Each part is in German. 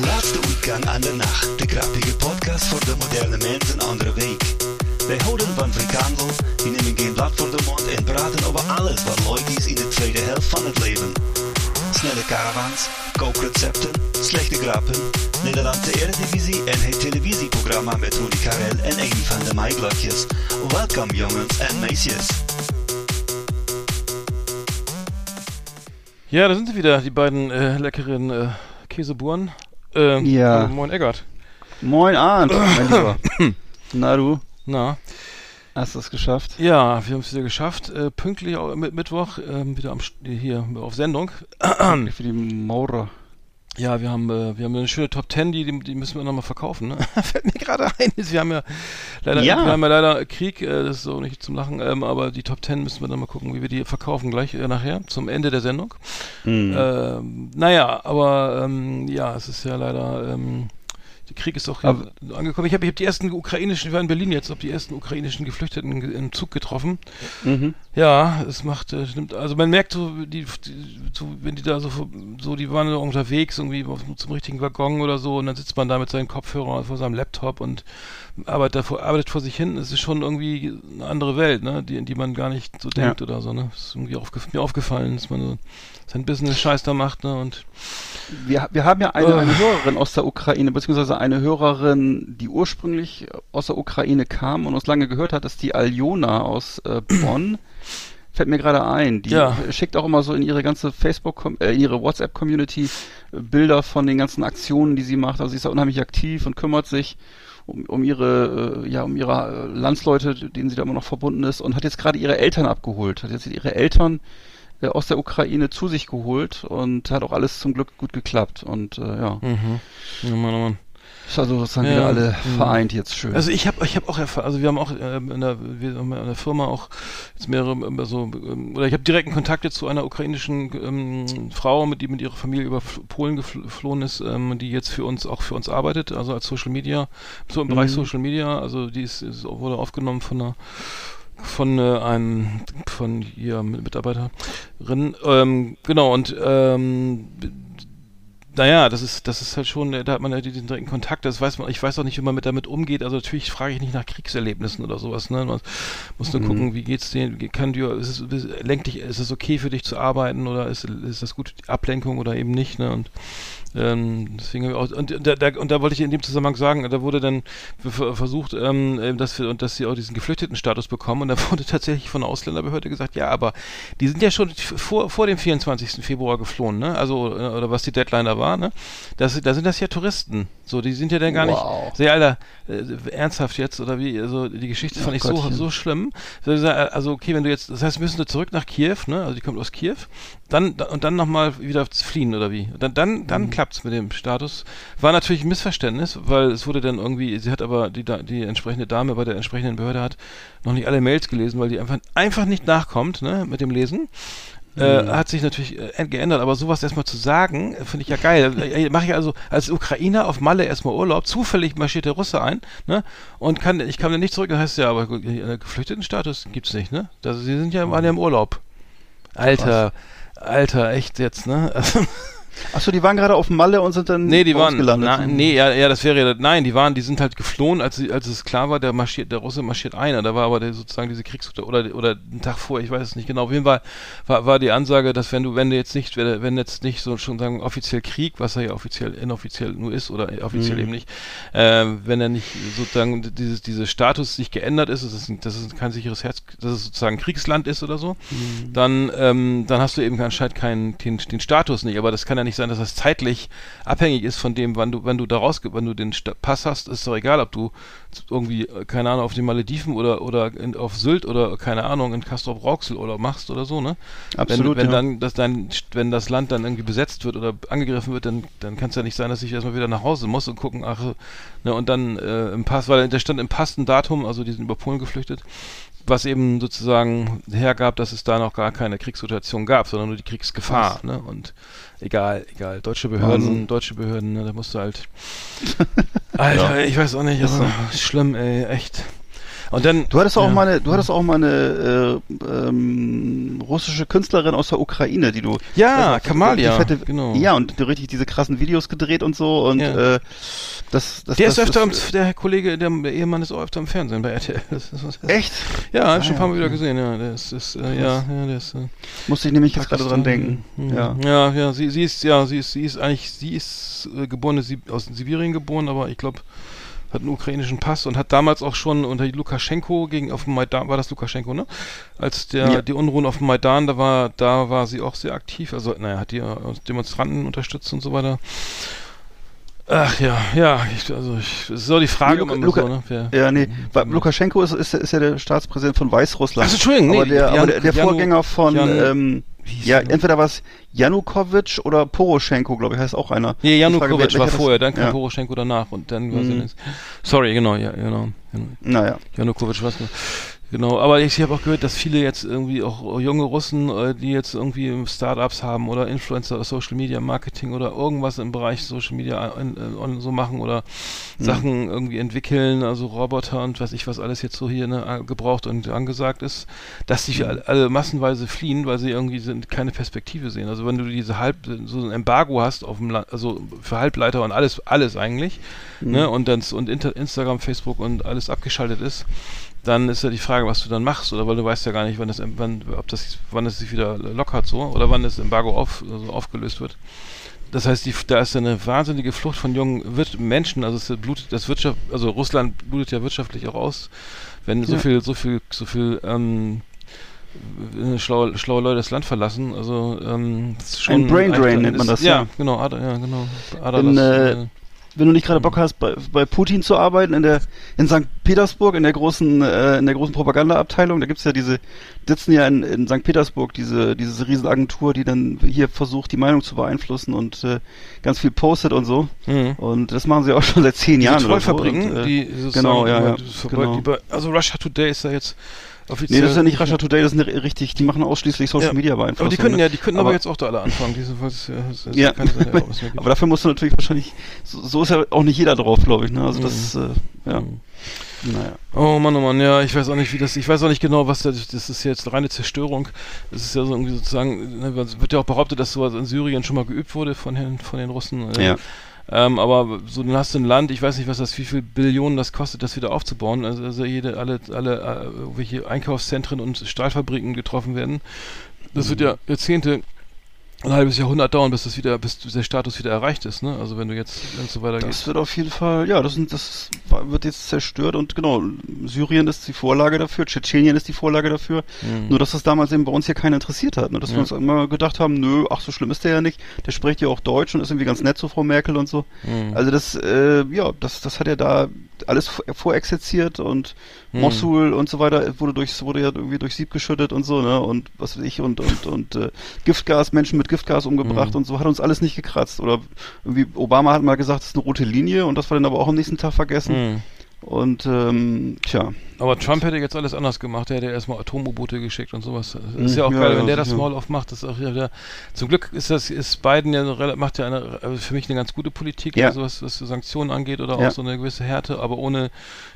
Laatste uitgang aan de nacht. De grappige podcast voor de moderne mens een andere week. Wij houden van frikandel, die nemen geen blad voor de mond en praten over alles wat leuk is in de tweede helft van het leven. Snelle caravans, kookrecepten, slechte grappen, Nederlandse Eredivisie en het televisieprogramma met Rudy Karel en een van de Maiglotjes. Welkom jongens en meisjes. Ja, da sind sie wieder, die beiden äh, leckeren äh. Ähm, Ja. moin Eggert. Moin Arndt, mein Lieber. Na du, Na, hast du es geschafft? ja, wir haben es wieder geschafft. Äh, pünktlich mit Mittwoch ähm, wieder am, hier auf Sendung. Für die Maurer. Ja, wir haben, äh, wir haben eine schöne Top 10, die, die, müssen wir nochmal verkaufen. Ne? Fällt mir gerade ein. Wir haben ja leider, Ja. wir haben ja leider Krieg, äh, das ist so nicht zum Lachen, ähm, aber die Top 10 müssen wir dann mal gucken, wie wir die verkaufen gleich äh, nachher zum Ende der Sendung. Hm. Ähm, naja, aber ähm, ja, es ist ja leider, ähm, der Krieg ist auch Aber- angekommen. Ich habe hab die ersten ukrainischen, ich war in Berlin jetzt, habe die ersten ukrainischen Geflüchteten ge- im Zug getroffen. Mhm. Ja, es macht, äh, nimmt, also man merkt so, die, die so, wenn die da so, so, die waren unterwegs irgendwie zum richtigen Waggon oder so und dann sitzt man da mit seinen Kopfhörern vor seinem Laptop und arbeitet, davor, arbeitet vor sich hin. Es ist schon irgendwie eine andere Welt, ne, die, in die man gar nicht so Ja. denkt oder so, ne. Es ist irgendwie aufgef mir aufgefallen, dass man so sein Business-Scheiß da macht, ne, und Wir, wir haben ja eine, Oh. eine Hörerin aus der Ukraine, beziehungsweise eine Hörerin, die ursprünglich aus der Ukraine kam und uns lange gehört hat, ist die Aljona aus äh, Bonn. Fällt mir gerade ein. Die Ja. schickt auch immer so in ihre ganze Facebook, äh, in ihre WhatsApp-Community äh, Bilder von den ganzen Aktionen, die sie macht. Also sie ist da unheimlich aktiv und kümmert sich um, um ihre, äh, ja, um ihre äh, Landsleute, denen sie da immer noch verbunden ist und hat jetzt gerade ihre Eltern abgeholt. Hat jetzt ihre Eltern äh, aus der Ukraine zu sich geholt und hat auch alles zum Glück gut geklappt. Und äh, ja, mhm. Ja, Mann, oh Mann. also sozusagen Ja, wieder alle mhm. vereint jetzt schön. Also ich habe ich hab auch erfahren, also wir haben auch ähm, in, der, wir haben in der Firma auch jetzt mehrere, ähm, also, ähm, oder ich habe direkten Kontakt jetzt zu einer ukrainischen ähm, Frau, mit die mit ihrer Familie über Polen gefl- geflohen ist, ähm, die jetzt für uns auch für uns arbeitet, also als Social Media, so im Bereich Mhm. Social Media, also die ist, ist wurde aufgenommen von einer von äh, einem von ihr Mitarbeiterin. Ähm, genau und ähm, naja, das ist, das ist halt schon, da hat man ja diesen direkten Kontakt, das weiß man, ich weiß auch nicht, wie man mit damit umgeht, also natürlich frage ich nicht nach Kriegserlebnissen oder sowas, ne, man muss nur Mhm. gucken, wie geht's denen, kann dir, ist es, lenkt dich, ist es okay für dich zu arbeiten oder ist, ist das gut, Ablenkung oder eben nicht, ne, und ähm, deswegen auch, und da, da, und da wollte ich in dem Zusammenhang sagen, da wurde dann ver- versucht, ähm, äh, dass wir und dass sie auch diesen Geflüchteten-Status bekommen und da wurde tatsächlich von der Ausländerbehörde gesagt, ja, aber die sind ja schon vor, vor dem 24. Februar geflohen, ne? Also äh, oder was die Deadline da war, ne? Das, da sind das ja Touristen. So, die sind ja dann gar Wow. nicht. Sehr alter, äh, ernsthaft jetzt oder wie? Also die Geschichte fand ich so, Gottchen. so schlimm. Also okay, wenn du jetzt, das heißt, müssen wir zurück nach Kiew, ne? Also die kommt aus Kiew, dann da- und dann nochmal wieder fliehen oder wie? Dann dann, dann klappt's mit dem Status. War natürlich ein Missverständnis, weil es wurde dann irgendwie, sie hat aber die die entsprechende Dame bei der entsprechenden Behörde hat noch nicht alle Mails gelesen, weil die einfach einfach nicht nachkommt, ne? Mit dem Lesen. Äh, hat sich natürlich äh, geändert, aber sowas erstmal zu sagen, äh, finde ich ja geil. Äh, Mache ich also als Ukrainer auf Malle erstmal Urlaub, zufällig marschiert der Russe ein, ne? Und kann, ich kam dann nicht zurück, dann heißt ja, aber äh, Geflüchtetenstatus gibt's nicht, ne? Also sie sind ja, waren ja im Urlaub. Alter, Alter, echt jetzt, ne? Also, Achso, die waren gerade auf Malle und sind dann nee, die waren, na, nee, ja, ja, das wäre ja, nein, die waren, die sind halt geflohen, als, als es klar war, der marschiert, der Russe marschiert ein, da war aber der, sozusagen diese Kriegs- oder, oder einen Tag vor, ich weiß es nicht genau, auf jeden Fall war, war die Ansage, dass wenn du, wenn du jetzt nicht, wenn, wenn jetzt nicht so schon sagen, offiziell Krieg, was er ja offiziell, inoffiziell nur ist, oder offiziell Mhm. eben nicht, äh, wenn er nicht sozusagen dieses, dieses Status sich geändert ist, dass es, dass es kein sicheres Herz, dass es sozusagen Kriegsland ist oder so, Mhm. dann, ähm, dann hast du eben anscheinend keinen, den, den Status nicht. Aber das kann ja nicht sein, dass das zeitlich abhängig ist von dem, wann du, wenn du da raus, wenn du den Pass hast, ist doch egal, ob du irgendwie, äh, keine Ahnung, auf den Malediven oder, oder in, auf Sylt oder, keine Ahnung, in Castrop Rauxel oder machst oder so, ne? Absolut, wenn, wenn ja. dann, dass dein, wenn das Land dann irgendwie besetzt wird oder angegriffen wird, dann, dann kann es ja nicht sein, dass ich erstmal wieder nach Hause muss und gucken, ach, ne, und dann äh, im Pass, weil da stand im Pass ein Datum, also die sind über Polen geflüchtet, was eben sozusagen hergab, dass es da noch gar keine Kriegssituation gab, sondern nur die Kriegsgefahr, ne? Und egal, egal. Deutsche Behörden, Wahnsinn. deutsche Behörden, ne, da musst du halt. Alter, ich weiß auch nicht, Ist aber schlimm, ey, echt. Und dann. Du hattest auch ja. mal eine, du hattest auch mal eine äh, ähm, russische Künstlerin aus der Ukraine, die du Ja, also, Kamalia, fette, genau. Ja, und die richtig diese krassen Videos gedreht und so und Ja. äh, das, das Der das, ist öfter, das, im, der Kollege, der, der Ehemann ist auch öfter im Fernsehen bei RTL. Das das Echt? Ja, hab ich schon Ah, ein paar Mal wieder gesehen, ja. Der ist, äh, ja, ja, ist, äh, Musste ich nämlich jetzt gerade dran denken. Mhm. Ja. ja, ja, sie, sie ist, ja, sie ist, sie ist eigentlich, sie ist äh, geborene, Sib aus Sibirien geboren, aber ich glaube, hat einen ukrainischen Pass und hat damals auch schon unter Lukaschenko gegen auf dem Maidan, war das Lukaschenko, ne? Als der Ja. die Unruhen auf dem Maidan, da war, da war sie auch sehr aktiv. Also, naja, hat die äh, Demonstranten unterstützt und so weiter. Ach ja, ja, ich, also ich, es ist so die Frage immer Luka- so, ne? Wer, Ja, nee, weil Mhm. Lukaschenko ist, ist, ist ja der Staatspräsident von Weißrussland. Ach, Entschuldigung, nee, aber der, Jan- aber der, der Janu- Vorgänger von, Jan- ähm, ja, entweder war es Janukowitsch oder Poroschenko, glaube ich, heißt auch einer. Nee, Janukowitsch war das- vorher, dann kam ja. Poroschenko danach und dann war Mhm. Sorry, genau, ja, genau. genau. Naja. Janukowitsch was Genau, aber ich habe auch gehört, dass viele jetzt irgendwie auch junge Russen, äh, die jetzt irgendwie Startups haben oder Influencer Social Media Marketing oder irgendwas im Bereich Social Media äh, äh, so machen oder Mhm. Sachen irgendwie entwickeln, also Roboter und was ich was alles jetzt so hier ne, gebraucht und angesagt ist, dass Mhm. die alle, alle massenweise fliehen, weil sie irgendwie sind, keine Perspektive sehen. Also wenn du diese halb so ein Embargo hast auf dem Land, also für Halbleiter und alles alles eigentlich, Mhm. ne, und dann und Inter Instagram, Facebook und alles abgeschaltet ist, dann ist ja die Frage, was du dann machst, oder weil du weißt ja gar nicht, wann das, wann, ob das, wann es sich wieder lockert so, oder wann das Embargo auf, also aufgelöst wird. Das heißt, die, da ist ja eine wahnsinnige Flucht von jungen Wir Menschen, also es blutet das Wirtschaft, also Russland blutet ja wirtschaftlich auch aus, wenn so Ja. viel, so viel, so viel ähm, äh, schlaue, schlaue Leute das Land verlassen. Also ähm, ist Ein Brain Drain ein- nennt man das, ja. ja. genau, Ader, ja, genau. In, Aderlass, äh, Wenn du nicht gerade Bock hast, bei, bei Putin zu arbeiten, in der in St. Petersburg, in der großen, äh, in der großen Propagandaabteilung, da gibt's ja diese, sitzen ja in, in St. Petersburg diese, diese Riesenagentur, die dann hier versucht, die Meinung zu beeinflussen und äh, ganz viel postet und so. mhm. Und das machen sie auch schon seit zehn Diese Jahren oder so. Und, äh, die genau, ja, ja, genau. Also Russia Today ist ja jetzt offiziell. Nee, das ist ja nicht Russia Today, das ist eine, richtig, die machen ausschließlich Social Ja. Media Beeinflussung. aber die können ne? ja, die können aber, Aber- jetzt auch da alle anfangen. Diese, das, das, das Ja. nicht geben. Aber dafür musst du natürlich wahrscheinlich, so, so ist ja auch nicht jeder drauf, glaube ich, ne? Also das, äh, ja, Mhm. naja. Oh Mann, oh Mann, ja, ich weiß auch nicht, wie das, ich weiß auch nicht genau, was das, das ist jetzt reine Zerstörung. Das ist ja so irgendwie sozusagen, ne, es wird ja auch behauptet, dass sowas in Syrien schon mal geübt wurde von den, von den Russen. äh, Ja. Ähm, aber so, dann hast du ein Land, ich weiß nicht, was das, wie viel Billionen das kostet, das wieder aufzubauen. Also, also jede, alle, alle, äh, welche Einkaufszentren und Stahlfabriken getroffen werden. Das wird ja Jahrzehnte, ein halbes Jahrhundert dauern, bis das wieder, bis der Status wieder erreicht ist, ne? Also wenn du jetzt, wenn es so weitergeht. Das wird auf jeden Fall, ja, das, sind, das wird jetzt zerstört und genau, Syrien ist die Vorlage dafür, Tschetschenien ist die Vorlage dafür. Mhm. Nur, dass das damals eben bei uns hier keiner interessiert hat. Ne? Dass Ja. wir uns immer gedacht haben, nö, ach, so schlimm ist der ja nicht. Der spricht ja auch Deutsch und ist irgendwie ganz nett zu Frau Merkel und so. Mhm. Also das, äh, ja, das, das hat ja da alles vor- vorexerziert und Mhm. Mosul und so weiter wurde durchs, wurde ja irgendwie durch Sieb geschüttet und so, ne? Und was weiß ich, und, und, und äh, Giftgas, Menschen mit Giftgas umgebracht Mhm. und so, hat uns alles nicht gekratzt. Oder irgendwie, Obama hat mal gesagt, das ist eine rote Linie und das war dann aber auch am nächsten Tag vergessen. Mhm. Und ähm, tja. Aber Trump hätte jetzt alles anders gemacht. Der hätte erstmal Atom-U-Boote geschickt und sowas. Das ist Mhm, ja auch ja, geil, ja, wenn der das. Maul aufmacht. Das ist auch wieder, zum Glück ist das, ist Biden ja, eine macht ja eine, also für mich eine ganz gute Politik, Ja. also was, was Sanktionen angeht oder auch so eine gewisse Härte, aber ohne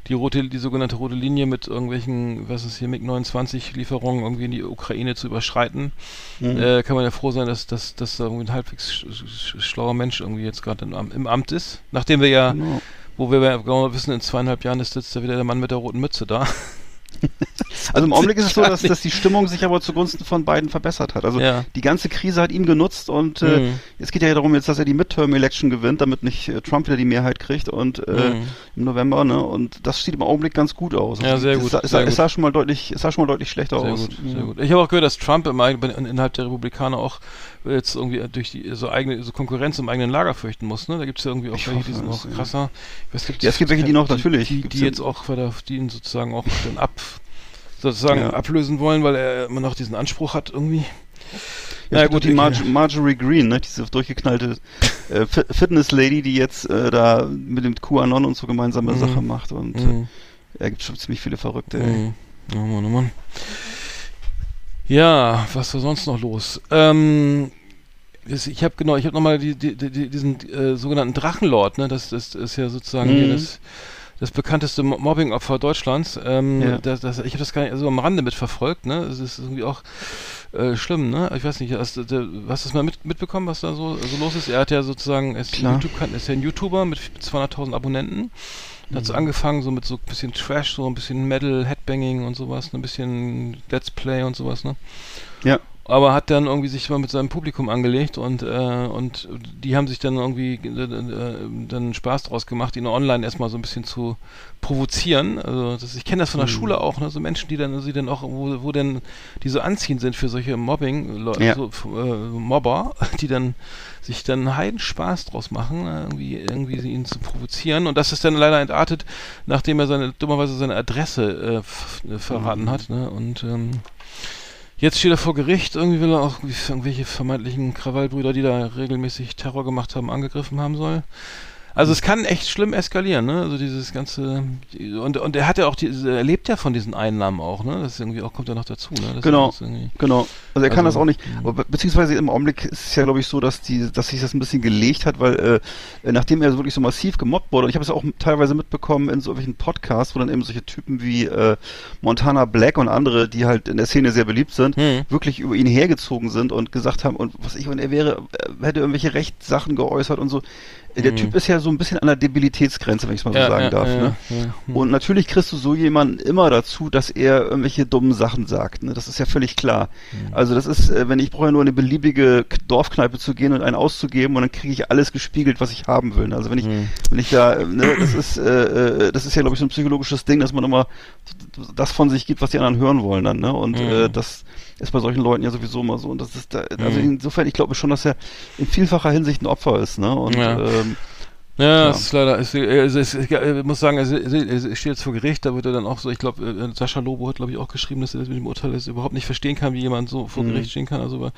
die rote, die sogenannte rote Linie mit irgendwelchen, was ist hier, MiG-29-Lieferungen irgendwie in die Ukraine zu überschreiten, Mhm. äh, kann man ja froh sein, dass, dass, dass da irgendwie ein halbwegs sch sch schlauer Mensch irgendwie jetzt gerade im Amt ist. Nachdem wir ja, Genau. Wo wir genau wissen, in zweieinhalb Jahren ist jetzt wieder der Mann mit der roten Mütze da. Also im Augenblick ist es so, dass, dass die Stimmung sich aber zugunsten von beiden verbessert hat. Also Ja. die ganze Krise hat ihm genutzt und äh, Mhm. es geht ja darum jetzt, dass er die Midterm-Election gewinnt, damit nicht äh, Trump wieder die Mehrheit kriegt und äh, Mhm. im November, ne? Und das sieht im Augenblick ganz gut aus. Ja, sehr es, gut, Es, sah- es, sehr gut. es sah schon mal deutlich, es sah schon mal deutlich schlechter Sehr aus. gut, sehr Ja. gut. Ich habe auch gehört, dass Trump im, innerhalb der Republikaner auch jetzt irgendwie durch die so eigene so Konkurrenz im eigenen Lager fürchten muss. Ne? Da gibt es ja irgendwie auch Ich welche, hoffe die sind es, noch ja. krasser. Ich weiß, Ja, es gibt welche, die noch, die, natürlich. die, die ja- jetzt auch die ihn sozusagen auch dann ab sozusagen Ja. ablösen wollen, weil er immer noch diesen Anspruch hat irgendwie. Ja, Na gut, die Marge, Marjorie Green, ne, diese durchgeknallte äh, Fi- Fitness-Lady, die jetzt äh, da mit dem QAnon und so gemeinsame Mhm. Sache macht und äh, Mhm. er gibt schon ziemlich viele Verrückte. ey. Mhm. Oh Mann, oh Mann. Ja, was war sonst noch los? Ähm, ich habe genau, ich habe nochmal die, die, die, diesen äh, sogenannten Drachenlord, ne? Das, das ist ja sozusagen hier Mhm. das das bekannteste Mo- Mobbing-Opfer Deutschlands. Ähm, Ja. das, das, ich habe das gar nicht so am Rande mitverfolgt, ne? Es ist irgendwie auch äh, schlimm, ne? Ich weiß nicht, hast, du- der, hast du das mal mit, mitbekommen, was da so, so los ist? Er hat ja sozusagen, ist. YouTube, ist ja ein YouTuber mit 200.000 Abonnenten. Hat so angefangen, so mit so ein bisschen Trash, so ein bisschen Metal, Headbanging und sowas, ne? ein bisschen Let's Play und sowas, ne? Ja. Aber hat dann irgendwie sich mal mit seinem Publikum angelegt und äh, und die haben sich dann irgendwie äh, äh, dann Spaß draus gemacht, ihn online erstmal so ein bisschen zu provozieren. Also das, ich kenne das von der Mhm. Schule auch, ne? so Menschen, die dann, sie dann auch, wo, wo denn die so anziehend sind für solche Mobbing, Leute, Ja. so, äh, Mobber, die dann sich dann heiden Spaß draus machen, äh, irgendwie, irgendwie ihn zu provozieren. Und das ist dann leider entartet, nachdem er seine, dummerweise seine Adresse äh, verraten Mhm. hat. Ne? Und ähm, Jetzt steht er vor Gericht, irgendwie will er auch irgendwelche vermeintlichen Krawallbrüder, die da regelmäßig Terror gemacht haben, angegriffen haben soll. Also es kann echt schlimm eskalieren, ne? Also dieses ganze und und er hat ja auch diese, er lebt ja von diesen Einnahmen auch, ne? Das ist irgendwie auch kommt ja noch dazu, ne? Das Genau. Genau. Also er kann Also, das auch nicht. Aber be- beziehungsweise im Augenblick ist es ja, glaube ich, so, dass die, dass sich das ein bisschen gelegt hat, weil äh, nachdem er so wirklich so massiv gemobbt wurde, und ich habe es auch teilweise mitbekommen in so irgendwelchen Podcasts, wo dann eben solche Typen wie äh, Montana Black und andere, die halt in der Szene sehr beliebt sind, Hm. wirklich über ihn hergezogen sind und gesagt haben, und was ich, und er wäre, äh, hätte irgendwelche Rechtssachen geäußert und so. Der Mhm. Typ ist ja so ein bisschen an der Debilitätsgrenze, wenn ich es mal so sagen darf. ja, ne? ja, hm. Und natürlich kriegst du so jemanden immer dazu, dass er irgendwelche dummen Sachen sagt. Ne? Das ist ja völlig klar. Mhm. Also das ist, äh, wenn ich brauche ja nur in eine beliebige Dorfkneipe zu gehen und einen auszugeben und dann kriege ich alles gespiegelt, was ich haben will. Also wenn ich, Hm. wenn ich da, ne, das ist, äh, äh, das ist ja glaube ich so ein psychologisches Ding, dass man immer das von sich gibt, was die anderen hören wollen dann. Ne? Und Mhm. äh, das ist bei solchen Leuten ja sowieso immer so. Und das ist da, also Mhm. insofern, ich glaube schon, dass er in vielfacher Hinsicht ein Opfer ist. Ne? Und Ja. ähm, Ja, Ja. es ist leider, es, es, es, ich äh, muss sagen, es, es, es steht jetzt vor Gericht, da wird er dann auch so, ich glaube, äh, Sascha Lobo hat, glaube ich, auch geschrieben, dass er das mit dem Urteil jetzt überhaupt nicht verstehen kann, wie jemand so vor Mhm. Gericht stehen kann. Also,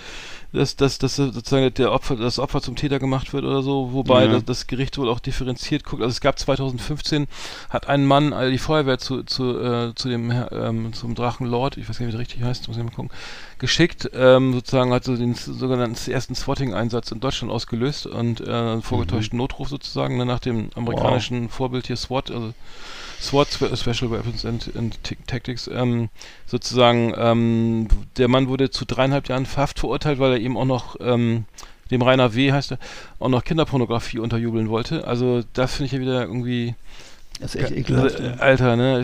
dass, dass, dass sozusagen der Opfer, das Opfer zum Täter gemacht wird oder so, wobei Ja. das, das Gericht wohl auch differenziert guckt. Also es gab 2015, hat ein Mann äh, die Feuerwehr zu, zu, äh, zu dem Herr- ähm, zum Drachenlord, ich weiß gar nicht, wie der richtig heißt, muss ich mal gucken, geschickt, ähm, sozusagen hat so den sogenannten ersten Swatting-Einsatz in Deutschland ausgelöst und äh, einen vorgetäuschten Notruf sozusagen, ne, nach dem amerikanischen Vorbild hier SWAT, also SWAT, Spe- Special Weapons and, and Tactics, ähm, sozusagen, ähm, der Mann wurde zu dreieinhalb Jahren Haft verurteilt, weil er eben auch noch, ähm, dem Rainer W. heißt er, auch noch Kinderpornografie unterjubeln wollte. Also das finde ich ja wieder irgendwie, das ist echt ekelhaft. äh, Alter, ne,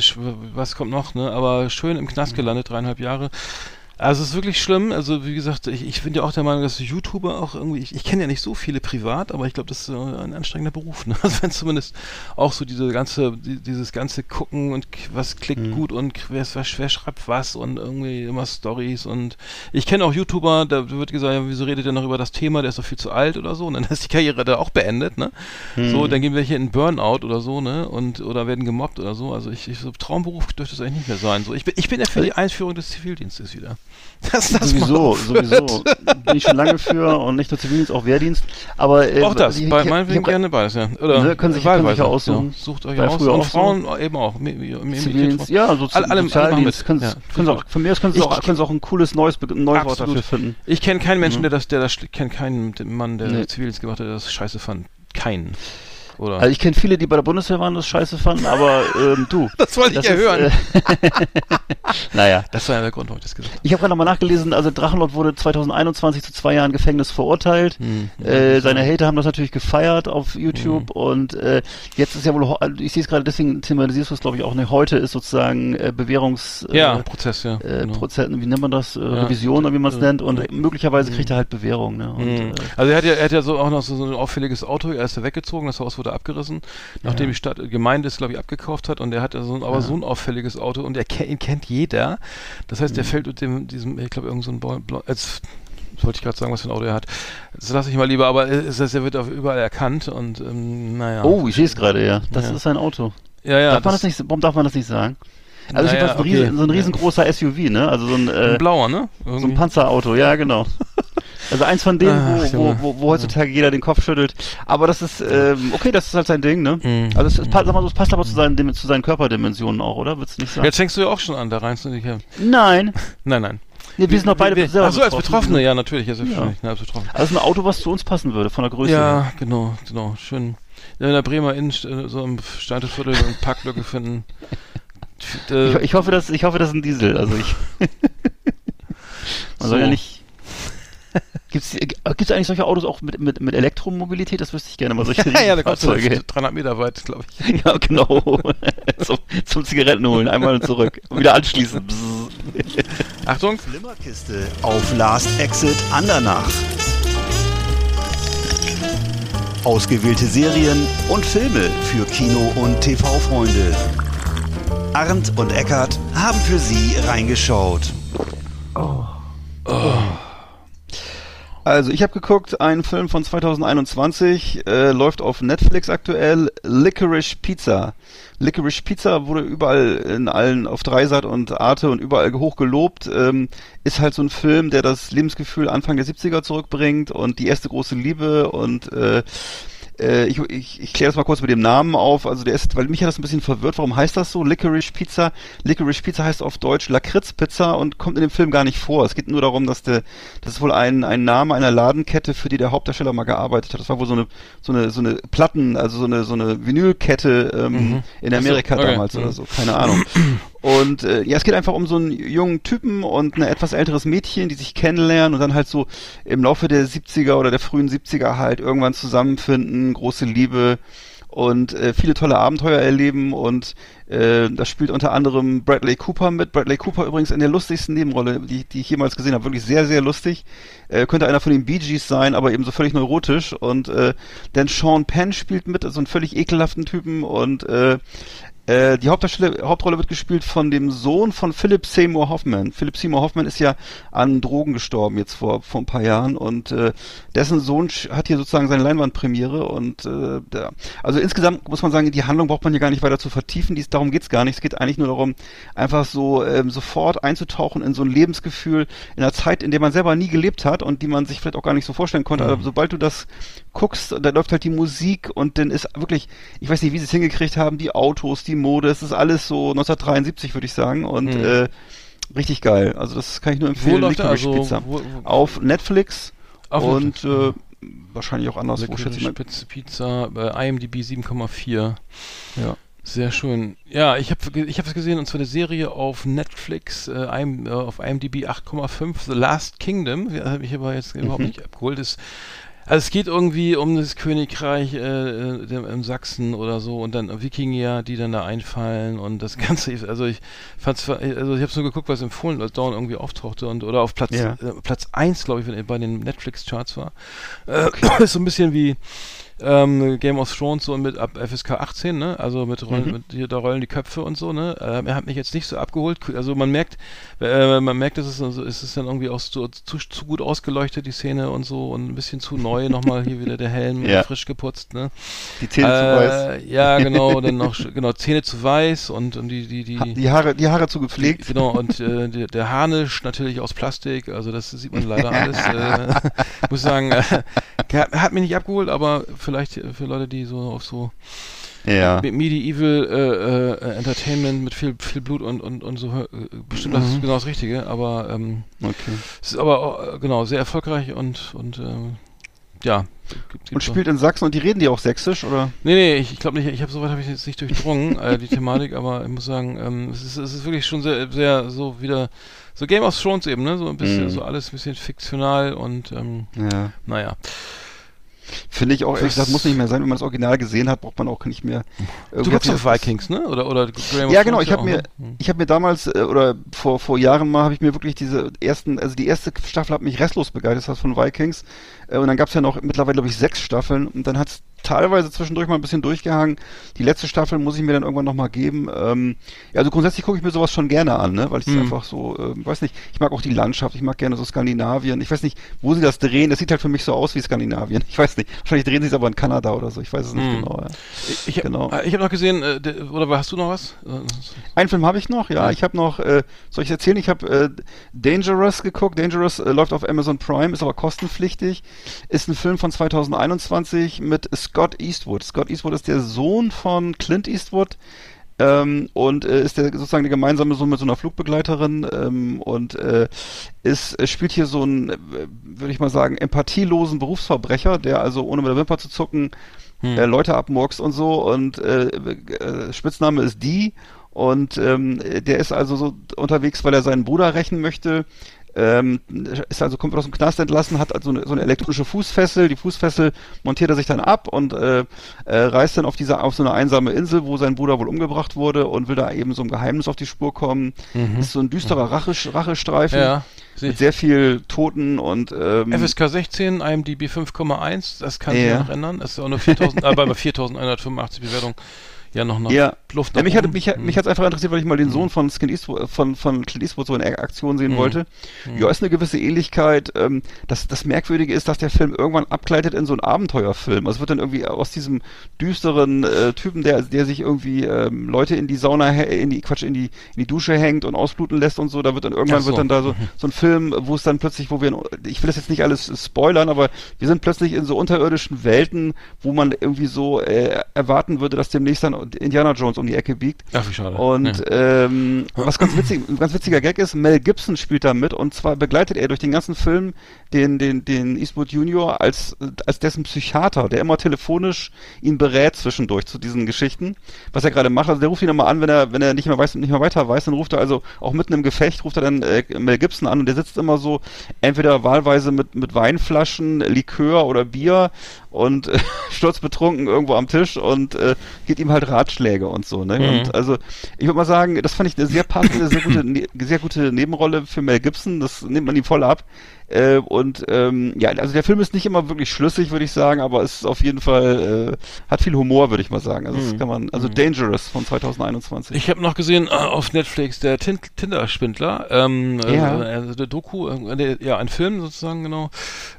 was kommt noch, ne, aber schön im Knast gelandet, dreieinhalb Jahre. Also es ist wirklich schlimm. Also wie gesagt, ich, ich bin ja auch der Meinung, dass YouTuber auch irgendwie, ich, ich kenne ja nicht so viele privat, aber ich glaube, das ist äh, ein anstrengender Beruf. Ne? Also wenn zumindest auch so diese ganze, die, dieses ganze Gucken und was klickt Mhm. gut und wer, wer, wer schreibt was und irgendwie immer Stories und ich kenne auch YouTuber, da wird gesagt, ja, wieso redet er noch über das Thema, der ist doch viel zu alt oder so und dann ist die Karriere da auch beendet, ne? So, Mhm. dann gehen welche in Burnout oder so, ne? Und oder werden gemobbt oder so. Also ich, ich so Traumberuf dürfte es eigentlich nicht mehr sein. So, ich bin, ich bin ja für die Einführung des Zivildienstes wieder. Das, das sowieso, sowieso. Bin ich schon lange für und nicht nur Zivildienst, auch Wehrdienst. Aber äh, Auch das, ich- bei meinetwegen hab- gerne beides, ja. Oder Ne, können sich- können sich ja aussuchen. Ja. Sucht euch aus. Und auch so. Frauen eben auch. Zivildienst, ja, so Alle- alle- alle Sozialdienst. Können, Ja. können sie auch, von mir aus können sie auch, können sie auch ein cooles neues, neues Wort dafür finden. Ich kenne keinen Menschen, Mhm. der das, der das, ich kenne keinen Mann, der Nee. Zivildienst gemacht hat, der das scheiße fand. Keinen. Oder? Also ich kenne viele, die bei der Bundeswehr waren, das scheiße fanden, aber ähm, du. das wollte ich ja ist, hören. Äh, naja. das war ja der Grund, warum ich das gesagt Ich habe gerade nochmal nachgelesen, also Drachenlord wurde 2021 zu zwei Jahren Gefängnis verurteilt. habe. Hm. Äh, seine Hater haben das natürlich gefeiert auf YouTube und äh, jetzt ist ja wohl, also ich sehe es gerade, deswegen thematisierst du es glaube ich auch nicht, heute ist sozusagen äh, Bewährungs... Äh, ja, Prozess, ja. äh, genau. Prozess, wie nennt man das? Ja. Revision oder wie man es Ja. nennt und Ja. möglicherweise kriegt Mhm. er halt Bewährung. Ne? Und, äh, Also er hat ja, er hat ja so auch noch so, so ein auffälliges Auto, er ist ja weggezogen, das Haus wurde abgerissen, nachdem Ja. die Stadt Gemeinde es, glaube ich, abgekauft hat und er hat ja so, ein- aber Ja. so ein auffälliges Auto und er ihn kennt jeder. Das heißt, der Mhm. fällt mit dem, diesem, ich glaube, irgend so ein wollte ich gerade sagen, was für ein Auto er hat. Das lasse ich mal lieber, aber es, es, er wird auch überall erkannt und ähm, naja. Oh, ich sehe es gerade, ja. Das Ja. ist sein Auto. ja, ja. darf man das nicht, warum darf man das nicht sagen? Also naja, jedenfalls ein, riesen, okay. so ein riesengroßer SUV, ne? Also so ein, äh, Ein blauer, ne? so ein Irgendwie. Panzerauto, ja genau. Also eins von denen, Ach, wo, wo, wo, wo heutzutage jeder den Kopf schüttelt. Aber das ist, ähm, okay, das ist halt sein Ding, ne? Mhm. Also es, passt, sag mal so, es passt aber zu seinen, Dim- zu seinen Körperdimensionen auch, oder? Würdest du nicht sagen? Jetzt fängst du ja auch schon an, da rein zu Nein, Nein. nein. Nee, wir sind doch beide wir, selber Ach so, als betroffen. Betroffene, ja, natürlich. Ja, Ja. ja. als Betroffene. Also ein Auto, was zu uns passen würde, von der Größe her. Ja, genau, genau, schön. In der Bremer Innenstadt, äh, so im Steinviertel eine Parklücke finden. Ich, ich hoffe, dass ich hoffe, das ist ein Diesel. Also ich. Man soll So. ja nicht. Gibt's, äh, gibt's eigentlich solche Autos auch mit, mit, mit Elektromobilität? Das wüsste ich gerne mal. Solche ja, ja, da kommst du Fahrzeuge. 300 Meter weit, glaube ich. Ja, genau. zum, zum Zigaretten holen, einmal und zurück. Und wieder anschließen. Achtung. Flimmerkiste auf Last Exit Andernach. Ausgewählte Serien und Filme für Kino- und TV-Freunde. Arndt und Eckart haben für Sie reingeschaut. Also, ich habe geguckt, einen Film von 2021, äh, läuft auf Netflix aktuell, Licorice Pizza. Licorice Pizza wurde überall in allen, auf Dreisat und Arte und überall hoch gelobt. Ähm, ist halt so ein Film, der das Lebensgefühl Anfang der 70er zurückbringt und die erste große Liebe und äh, äh, ich, ich, ich kläre das mal kurz mit dem Namen auf. Also der ist, weil mich hat das ein bisschen verwirrt. Warum heißt das so? Licorice Pizza. Licorice Pizza heißt auf Deutsch Lakritz-Pizza und kommt in dem Film gar nicht vor. Es geht nur darum, dass der, das ist wohl ein, ein Name einer Ladenkette, für die der Hauptdarsteller mal gearbeitet hat. Das war wohl so eine, so eine, so eine Platten, also so eine, so eine Vinylkette ähm, Mhm. in Amerika Ach so, okay. damals Mhm. oder so. Keine Ahnung. Und äh, ja, es geht einfach um so einen jungen Typen und ein etwas älteres Mädchen, die sich kennenlernen und dann halt so im Laufe der 70er oder der frühen 70er halt irgendwann zusammenfinden, große Liebe und äh, viele tolle Abenteuer erleben und äh, da spielt unter anderem Bradley Cooper mit. Bradley Cooper übrigens in der lustigsten Nebenrolle, die, die ich jemals gesehen habe. Wirklich sehr, sehr lustig. Äh, könnte einer von den Bee Gees sein, aber eben so völlig neurotisch. Und äh, dann Sean Penn spielt mit, so einen völlig ekelhaften Typen und äh, äh, die Hauptrolle wird gespielt von dem Sohn von Philip Seymour Hoffman. Philip Seymour Hoffman ist ja an Drogen gestorben jetzt vor, vor ein paar Jahren und äh, dessen Sohn hat hier sozusagen seine Leinwandpremiere und äh, der, also insgesamt muss man sagen, die Handlung braucht man hier gar nicht weiter zu vertiefen, Dies, darum geht's gar nicht. Es geht eigentlich nur darum, einfach so ähm, sofort einzutauchen in so ein Lebensgefühl in einer Zeit, in der man selber nie gelebt hat und die man sich vielleicht auch gar nicht so vorstellen konnte. Aber sobald du das guckst, da läuft halt die Musik und dann ist wirklich, ich weiß nicht, wie sie es hingekriegt haben, die Autos, die Mode, es ist alles so 1973, würde ich sagen. Und Mhm. äh, richtig geil. Also das kann ich nur Wo empfehlen. läuft er? Licorice Also, Pizza. wo, wo, Auf Netflix Auf und Netflix. Äh, wahrscheinlich auch anderswo, schätze ich Leckere. Spitze Pizza, äh, IMDb 7,4. Ja. Sehr schön. Ja, ich habe ich hab es gesehen, und zwar eine Serie auf Netflix, äh, IM, äh, auf IMDb 8,5, The Last Kingdom. Ja, habe ich aber jetzt überhaupt Mhm. nicht abgeholt. Ist, also es geht irgendwie um das Königreich äh, äh, im Sachsen oder so und dann Wikinger, die dann da einfallen und das Ganze. Also ich fand's, also ich habe nur geguckt, was empfohlen, als Dawn irgendwie auftauchte und oder auf Platz Ja. äh, Platz 1, glaube ich, wenn- bei den Netflix-Charts war. Äh, ist so ein bisschen wie ähm, Game of Thrones so mit ab FSK 18, ne? Also mit, Rollen, Mhm. mit hier, da rollen die Köpfe und so, ne? Ähm, er hat mich jetzt nicht so abgeholt. Also man merkt, äh, man merkt, dass es also, es ist dann irgendwie auch so, zu, zu gut ausgeleuchtet, die Szene und so und ein bisschen zu neu nochmal hier wieder der Helm Ja. frisch geputzt, ne? Die Zähne zu weiß. Äh, ja, genau, dann noch genau Zähne zu weiß und, und die die die, Ha- Die Haare, die Haare zu gepflegt. Genau, und äh, der, der Harnisch natürlich aus Plastik, also das sieht man leider alles. Äh, muss sagen, äh, hat, hat mich nicht abgeholt, aber vielleicht für Leute, die so auf so Ja. Me- Medieval äh, äh, Entertainment mit viel, viel Blut und, und, und so, äh, bestimmt das ist Mhm. genau das Richtige, aber ähm, Okay. es ist aber auch, äh, genau sehr erfolgreich und, und ähm, ja. Gibt, Und gibt spielt in Sachsen und die reden die auch sächsisch, oder? Nee, nee, ich, ich glaube nicht, ich habe soweit habe ich jetzt nicht durchdrungen, äh, die Thematik, aber ich muss sagen, ähm, es, ist, es ist wirklich schon sehr, sehr so wieder, so Game of Thrones eben, ne? So ein bisschen, Mhm. so alles ein bisschen fiktional und ähm, Ja. naja. Finde ich auch, ehrlich Das- gesagt, muss nicht mehr sein. Wenn man das Original gesehen hat, braucht man auch nicht mehr. Du hat auf mir- Vikings, ne? Oder, oder Game Ja, genau, ich Thrones hab mir- ne? Ich habe mir damals äh, oder vor vor Jahren mal habe ich mir wirklich diese ersten, also die erste Staffel hat mich restlos begeistert, das von Vikings. Äh, und dann gab's ja noch mittlerweile glaube ich sechs Staffeln und dann hat's teilweise zwischendurch mal ein bisschen durchgehangen. Die letzte Staffel muss ich mir dann irgendwann noch mal geben. Ähm, ja, also grundsätzlich gucke ich mir sowas schon gerne an, ne, weil ich es Hm. einfach so, ähm, weiß nicht, ich mag auch die Landschaft, ich mag gerne so Skandinavien. Ich weiß nicht, wo sie das drehen. Das sieht halt für mich so aus wie Skandinavien. Ich weiß nicht. Wahrscheinlich drehen sie es aber in Kanada oder so. Ich weiß es nicht Hm. genau. Ja. Ich, habe genau. äh, hab noch gesehen, äh, der, oder hast du noch was? Äh, Einen Film habe ich noch, ja. Ich habe noch, äh, soll ich erzählen? Ich habe äh, Dangerous geguckt. Dangerous äh, läuft auf Amazon Prime, ist aber kostenpflichtig. Ist ein Film von 2021 mit Scott Eastwood. Scott Eastwood ist der Sohn von Clint Eastwood. ähm, und äh, ist der sozusagen der gemeinsame Sohn mit so einer Flugbegleiterin ähm, und äh, ist äh, spielt hier so einen, äh, würde ich mal sagen, empathielosen Berufsverbrecher, der also ohne mit der Wimper zu zucken hm. äh, Leute abmurkst und so und äh, Spitzname ist die und ähm, der ist also so unterwegs, weil er seinen Bruder rächen möchte ähm, ist also kommt aus dem Knast entlassen, hat also eine, so eine elektronische Fußfessel. Die Fußfessel montiert er sich dann ab und äh, äh, reist dann auf diese auf so eine einsame Insel, wo sein Bruder wohl umgebracht wurde und will da eben so ein Geheimnis auf die Spur kommen. Mhm. Ist so ein düsterer Rache, Rachestreifen. Ja. Mit sehr viel Toten und ähm, FSK 16, IMDb 5,1, das kann sich ja. noch ändern. Es ist auch nur 4000, aber bei 4185 Bewertungen ja noch, noch ja. Luft. Ja, mich hat mich, mich hat's einfach interessiert, weil ich mal den Sohn von Skin Eastwood, von von Clint Eastwood so in Aktion sehen mhm. wollte. Mhm. Ja, ist eine gewisse Ähnlichkeit. Ähm, das das Merkwürdige ist, dass der Film irgendwann abgleitet in so einen Abenteuerfilm. Also es wird dann irgendwie aus diesem düsteren äh, Typen, der der sich irgendwie ähm, Leute in die Sauna in die Quatsch in die in die Dusche hängt und ausbluten lässt und so, da wird dann irgendwann so. wird dann da so mhm. so ein Film, wo es dann plötzlich, wo wir ich will das jetzt nicht alles spoilern, aber wir sind plötzlich in so unterirdischen Welten, wo man irgendwie so äh, erwarten würde, dass demnächst dann Indiana Jones um die Ecke biegt. Ach, wie schade. Und ja. ähm, was ganz witzig, ein ganz witziger Gag ist, Mel Gibson spielt da mit und zwar begleitet er durch den ganzen Film den, den, den Eastwood Junior als, als dessen Psychiater, der immer telefonisch ihn berät zwischendurch zu diesen Geschichten, was er gerade macht. Also der ruft ihn immer an, wenn er, wenn er nicht mehr weiß, nicht mehr weiter weiß, dann ruft er also auch mitten im Gefecht, ruft er dann äh, Mel Gibson an und der sitzt immer so entweder wahlweise mit, mit Weinflaschen, Likör oder Bier und äh, sturzbetrunken irgendwo am Tisch und äh, gibt ihm halt Ratschläge und so. Ne? Mhm. Und also ich würde mal sagen, das fand ich eine sehr passende, sehr gute, ne, sehr gute Nebenrolle für Mel Gibson. Das nimmt man ihm voll ab. Äh, und ähm, ja, also der Film ist nicht immer wirklich schlüssig, würde ich sagen, aber es ist auf jeden Fall, äh, hat viel Humor, würde ich mal sagen. Also mhm. das kann man, also mhm. Dangerous von 2021. Ich habe noch gesehen äh, auf Netflix der Tinder-Spindler, ähm, ja. also der Doku, äh, ja, ein Film sozusagen, genau.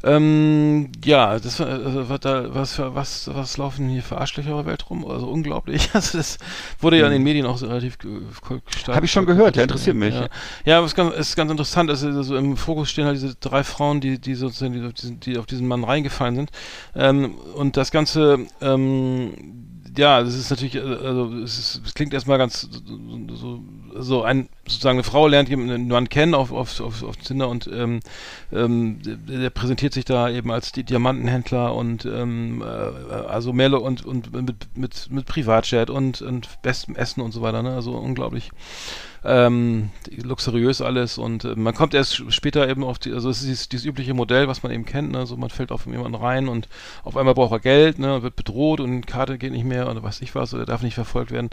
Ähm, ja, das war, also, was, da, was, was, was laufen hier für Arschlöcher in der Welt rum? Also unglaublich. Also das wurde ja in den mhm. Medien auch so relativ stark. Habe ich schon gehört, der interessiert mich. Ja, ja aber es ist ganz, ist ganz interessant, also, also im Fokus stehen halt diese drei drei Frauen, die, die sozusagen die auf, diesen, die auf diesen Mann reingefallen sind. Ähm, und das Ganze, ähm, ja, das ist natürlich, äh, also es, ist, es klingt erstmal ganz so, so ein sozusagen eine Frau lernt jemanden Mann kennen auf, auf, auf, auf Tinder und ähm, ähm, der präsentiert sich da eben als die Diamantenhändler und ähm, äh, also mehr und, und mit, mit, mit Privatjet und, und bestem Essen und so weiter, ne? Also unglaublich ähm, luxuriös alles und äh, man kommt erst später eben auf die, also es ist dieses, dieses übliche Modell, was man eben kennt, ne? also man fällt auf jemanden rein und auf einmal braucht er Geld, ne? wird bedroht und Karte geht nicht mehr oder weiß ich was oder darf nicht verfolgt werden.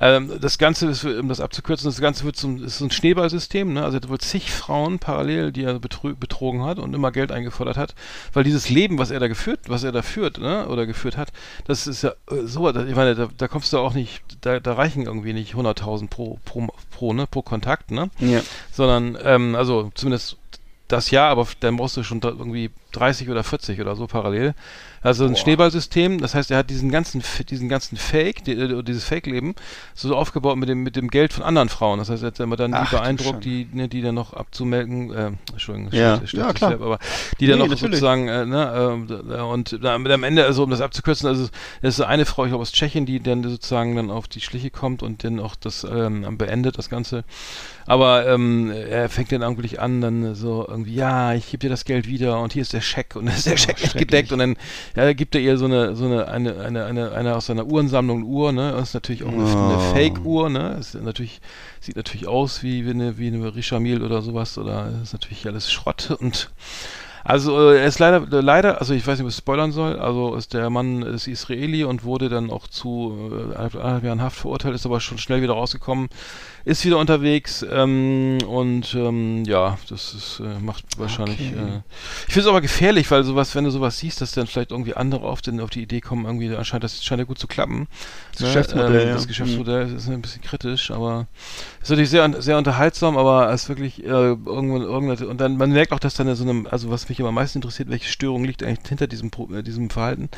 Ähm, das Ganze, ist, um das abzukürzen, das Ganze wird zum, ist so ein Schneeballsystem, ne? also da wird zig Frauen parallel, die er betrogen hat und immer Geld eingefordert hat, weil dieses Leben, was er da geführt, was er da führt, ne? oder geführt hat, das ist ja äh, so, ich meine, da, da kommst du auch nicht, da, da reichen irgendwie nicht 100.000 pro, pro, pro ne, pro Kontakt, ne? Ja. Sondern, ähm, also zumindest das Jahr, aber dann brauchst du schon irgendwie 30 oder 40 oder so parallel. Also ein Boah. Schneeballsystem, das heißt, er hat diesen ganzen, diesen ganzen Fake, die, äh, dieses Fake-Leben, so aufgebaut mit dem, mit dem Geld von anderen Frauen. Das heißt, er hat immer dann Ach, die beeindruckt, die, ne, die dann noch abzumelken, äh, Entschuldigung, ja, ja klar. Selbst, aber die nee, dann noch natürlich. sozusagen, äh, ne, äh, und äh, am Ende, also um das abzukürzen, also das ist eine Frau, ich glaube aus Tschechien, die dann sozusagen dann auf die Schliche kommt und dann auch das ähm, beendet, das Ganze. Aber ähm, er fängt dann eigentlich an, dann so irgendwie, ja, ich gebe dir das Geld wieder und hier ist der Scheck und dann ist der Scheck nicht gedeckt und dann ja, gibt er ihr so eine, so eine, eine, eine, eine, eine aus seiner Uhrensammlung Uhr, ne? Das ist natürlich auch eine, oh. eine Fake-Uhr, ne? Das ist natürlich, sieht natürlich aus wie, wie eine, wie eine Richamil oder sowas oder ist natürlich alles Schrott und also äh, er ist leider, leider, also ich weiß nicht, ob ich spoilern soll, also ist der Mann ist Israeli und wurde dann auch zu äh, eineinhalb Jahren Haft verurteilt, ist aber schon schnell wieder rausgekommen ist wieder unterwegs ähm, und ähm, ja, das ist, äh, macht wahrscheinlich. Okay. Äh, ich finde es aber gefährlich, weil sowas, wenn du sowas siehst, dass dann vielleicht irgendwie andere auf, den, auf die Idee kommen, irgendwie anscheinend, das scheint ja gut zu klappen. Das, ja, Geschäftsmodell, ähm, das Geschäftsmodell mhm. ist ein bisschen kritisch, aber ist natürlich sehr, sehr unterhaltsam, aber es ist wirklich äh, irgendwann, irgendwann und dann man merkt auch, dass dann so eine, also was mich immer am meisten interessiert, welche Störung liegt eigentlich hinter diesem äh, diesem Verhalten.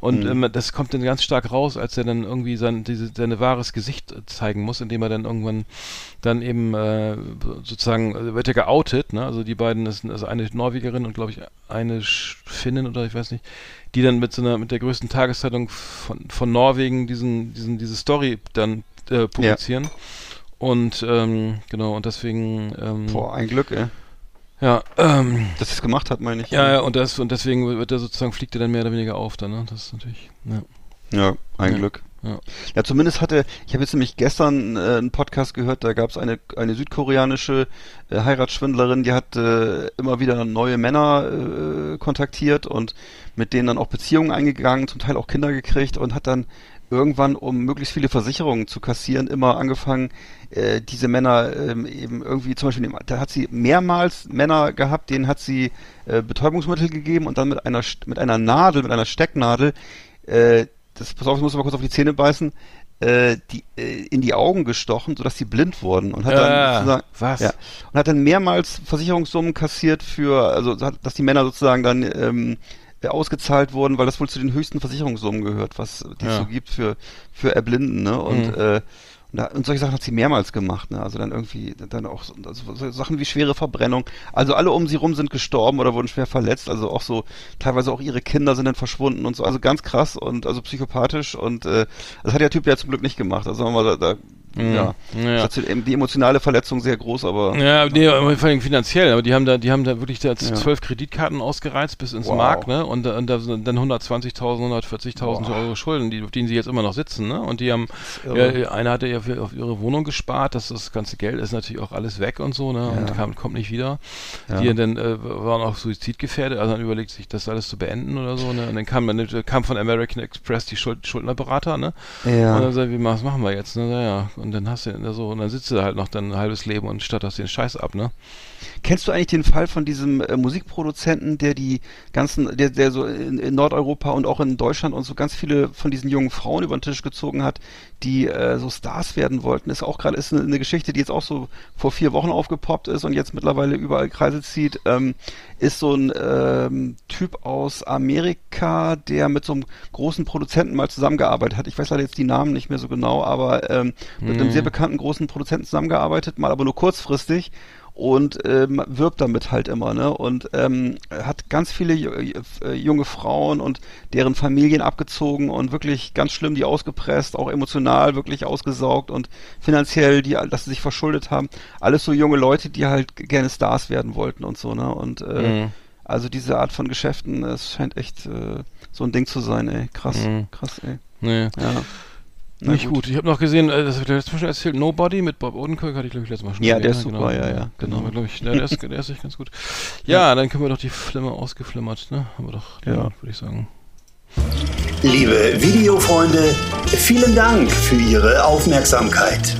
Und mhm. ähm, das kommt dann ganz stark raus, als er dann irgendwie sein diese, seine wahres Gesicht zeigen muss, indem er dann irgendwann dann eben äh, sozusagen also wird er geoutet, ne? Also die beiden ist also eine Norwegerin und glaube ich eine Finnin oder ich weiß nicht, die dann mit so einer mit der größten Tageszeitung von, von Norwegen diesen diesen diese Story dann äh, publizieren. Ja. Und ähm, genau, und deswegen. Ähm, Boah, ein Glück, ey. Ja, ähm, dass es gemacht hat, meine ich. Ja, ja, und das und deswegen wird er sozusagen fliegt er dann mehr oder weniger auf dann, ne? Das ist natürlich. Ja, ja ein ja. Glück. Ja. ja, zumindest hatte, ich habe jetzt nämlich gestern äh, einen Podcast gehört, da gab es eine, eine südkoreanische äh, Heiratsschwindlerin, die hat äh, immer wieder neue Männer äh, kontaktiert und mit denen dann auch Beziehungen eingegangen, zum Teil auch Kinder gekriegt und hat dann irgendwann, um möglichst viele Versicherungen zu kassieren, immer angefangen, äh, diese Männer ähm, eben irgendwie, zum Beispiel, da hat sie mehrmals Männer gehabt, denen hat sie äh, Betäubungsmittel gegeben und dann mit einer mit einer Nadel, mit einer Stecknadel äh, das, pass auf, ich muss mal kurz auf die Zähne beißen, äh, die, äh, in die Augen gestochen, sodass sie blind wurden und hat dann äh, was? Ja, und hat dann mehrmals Versicherungssummen kassiert für, also dass die Männer sozusagen dann ähm, ausgezahlt wurden, weil das wohl zu den höchsten Versicherungssummen gehört, was die ja. so gibt für für Erblinden, ne? Und mhm. äh, und, und, solche Sachen hat sie mehrmals gemacht, ne? Also dann irgendwie, dann auch so, also so Sachen wie schwere Verbrennung. Also alle um sie rum sind gestorben oder wurden schwer verletzt. Also auch so, teilweise auch ihre Kinder sind dann verschwunden und so. Also ganz krass und also psychopathisch und äh, das hat der Typ ja zum Glück nicht gemacht. Also da, da. Ja. ja. Das ist die emotionale Verletzung sehr groß, aber. Ja, nee, vor allem finanziell, aber die haben da, die haben da wirklich da zwölf ja. Kreditkarten ausgereizt bis ins wow. Mark, ne? Und, und da sind dann 120.000, 140.000 Euro Schulden, die, auf denen sie jetzt immer noch sitzen, ne? Und die haben, ja, einer hatte ja für, auf ihre Wohnung gespart, das, das ganze Geld ist natürlich auch alles weg und so, ne? Und kam, kommt nicht wieder. Die dann äh, waren auch suizidgefährdet, also dann überlegt sich, das alles zu beenden oder so, ne? Und dann kam, dann kam von American Express die Schuld, Schuldnerberater, ne? Ja. Und dann sagt, wie was machen wir jetzt, ne? Naja, und dann hast du so, und dann sitzt du halt noch dann ein halbes Leben und statterst den Scheiß ab, ne? Kennst du eigentlich den Fall von diesem äh, Musikproduzenten, der die ganzen, der, der so in, in, Nordeuropa und auch in Deutschland und so ganz viele von diesen jungen Frauen über den Tisch gezogen hat, die äh, so Stars werden wollten? Ist auch gerade ist eine, eine, Geschichte, die jetzt auch so vor vier Wochen aufgepoppt ist und jetzt mittlerweile überall Kreise zieht. Ähm, ist so ein ähm, Typ aus Amerika, der mit so einem großen Produzenten mal zusammengearbeitet hat. Ich weiß leider jetzt die Namen nicht mehr so genau, aber ähm, mit mhm. einem sehr bekannten großen Produzenten zusammengearbeitet, mal aber nur kurzfristig und ähm, wirbt damit halt immer, ne? Und ähm, hat ganz viele äh, junge Frauen und deren Familien abgezogen und wirklich ganz schlimm die ausgepresst, auch emotional wirklich ausgesaugt und finanziell, die, dass sie sich verschuldet haben. Alles so junge Leute, die halt gerne Stars werden wollten und so, ne? Und äh, mhm. also diese Art von Geschäften, es scheint echt äh, so ein Ding zu sein, ey. Krass, mhm. krass, ey. Nee. Ja. Na nicht gut. gut. Ich habe noch gesehen, äh, das habe ich letztes Mal schon erzählt, Nobody mit Bob Odenkirk hatte ich glaube ich letztes Mal schon Ja, gesehen, der ist super, genau. ja, ja. Genau, genau. ich, ja, der, ist, der ist echt ganz gut. Ja, ja, dann können wir doch die Flimmer ausgeflimmert, ne? Haben wir doch, ja. würde ich sagen. Liebe Videofreunde, vielen Dank für Ihre Aufmerksamkeit.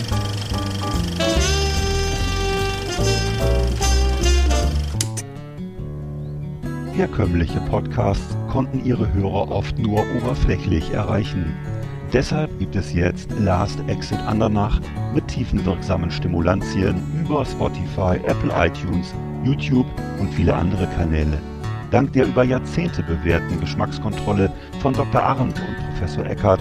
Herkömmliche Podcasts konnten ihre Hörer oft nur oberflächlich erreichen. Deshalb gibt es jetzt Last Exit Andernach mit tiefenwirksamen Stimulantien über Spotify, Apple iTunes, YouTube und viele andere Kanäle. Dank der über Jahrzehnte bewährten Geschmackskontrolle von Dr. Arendt und Professor Eckert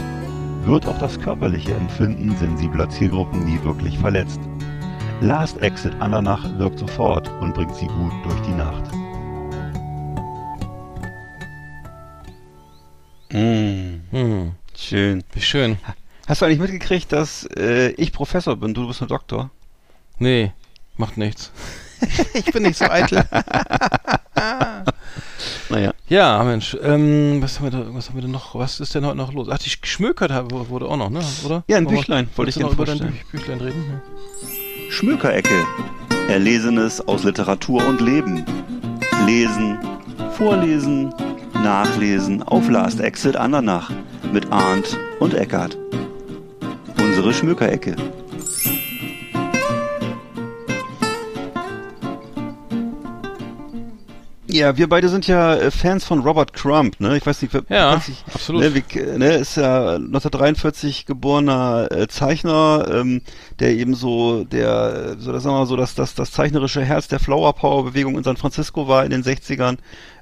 wird auch das körperliche Empfinden sensibler Zielgruppen nie wirklich verletzt. Last Exit Andernach wirkt sofort und bringt sie gut durch die Nacht. Mmh. Mmh. Schön. Wie schön. Hast du eigentlich mitgekriegt, dass äh, ich Professor bin, du bist ein Doktor? Nee, macht nichts. ich bin nicht so eitel. naja. Ja, Mensch, ähm, was, haben wir da, was haben wir denn noch? Was ist denn heute noch los? Ach, die Schmökert wurde auch noch, ne? Oder? Ja, ein Büchlein. Wollte ich noch über dein Büch, Büchlein reden? Ja. Schmökerecke. Erlesenes aus Literatur und Leben. Lesen, vorlesen, nachlesen auf Last Exit Andernach mit Arndt und Eckart. Unsere Schmückerecke. Ja, wir beide sind ja äh, Fans von Robert Crump, ne? Ich weiß nicht, ja, ich, absolut. Ne, wie, ne, ist ja 1943 geborener äh, Zeichner, ähm, der eben so der, so das sagen wir mal so, dass das das zeichnerische Herz der Flower Power Bewegung in San Francisco war in den 60ern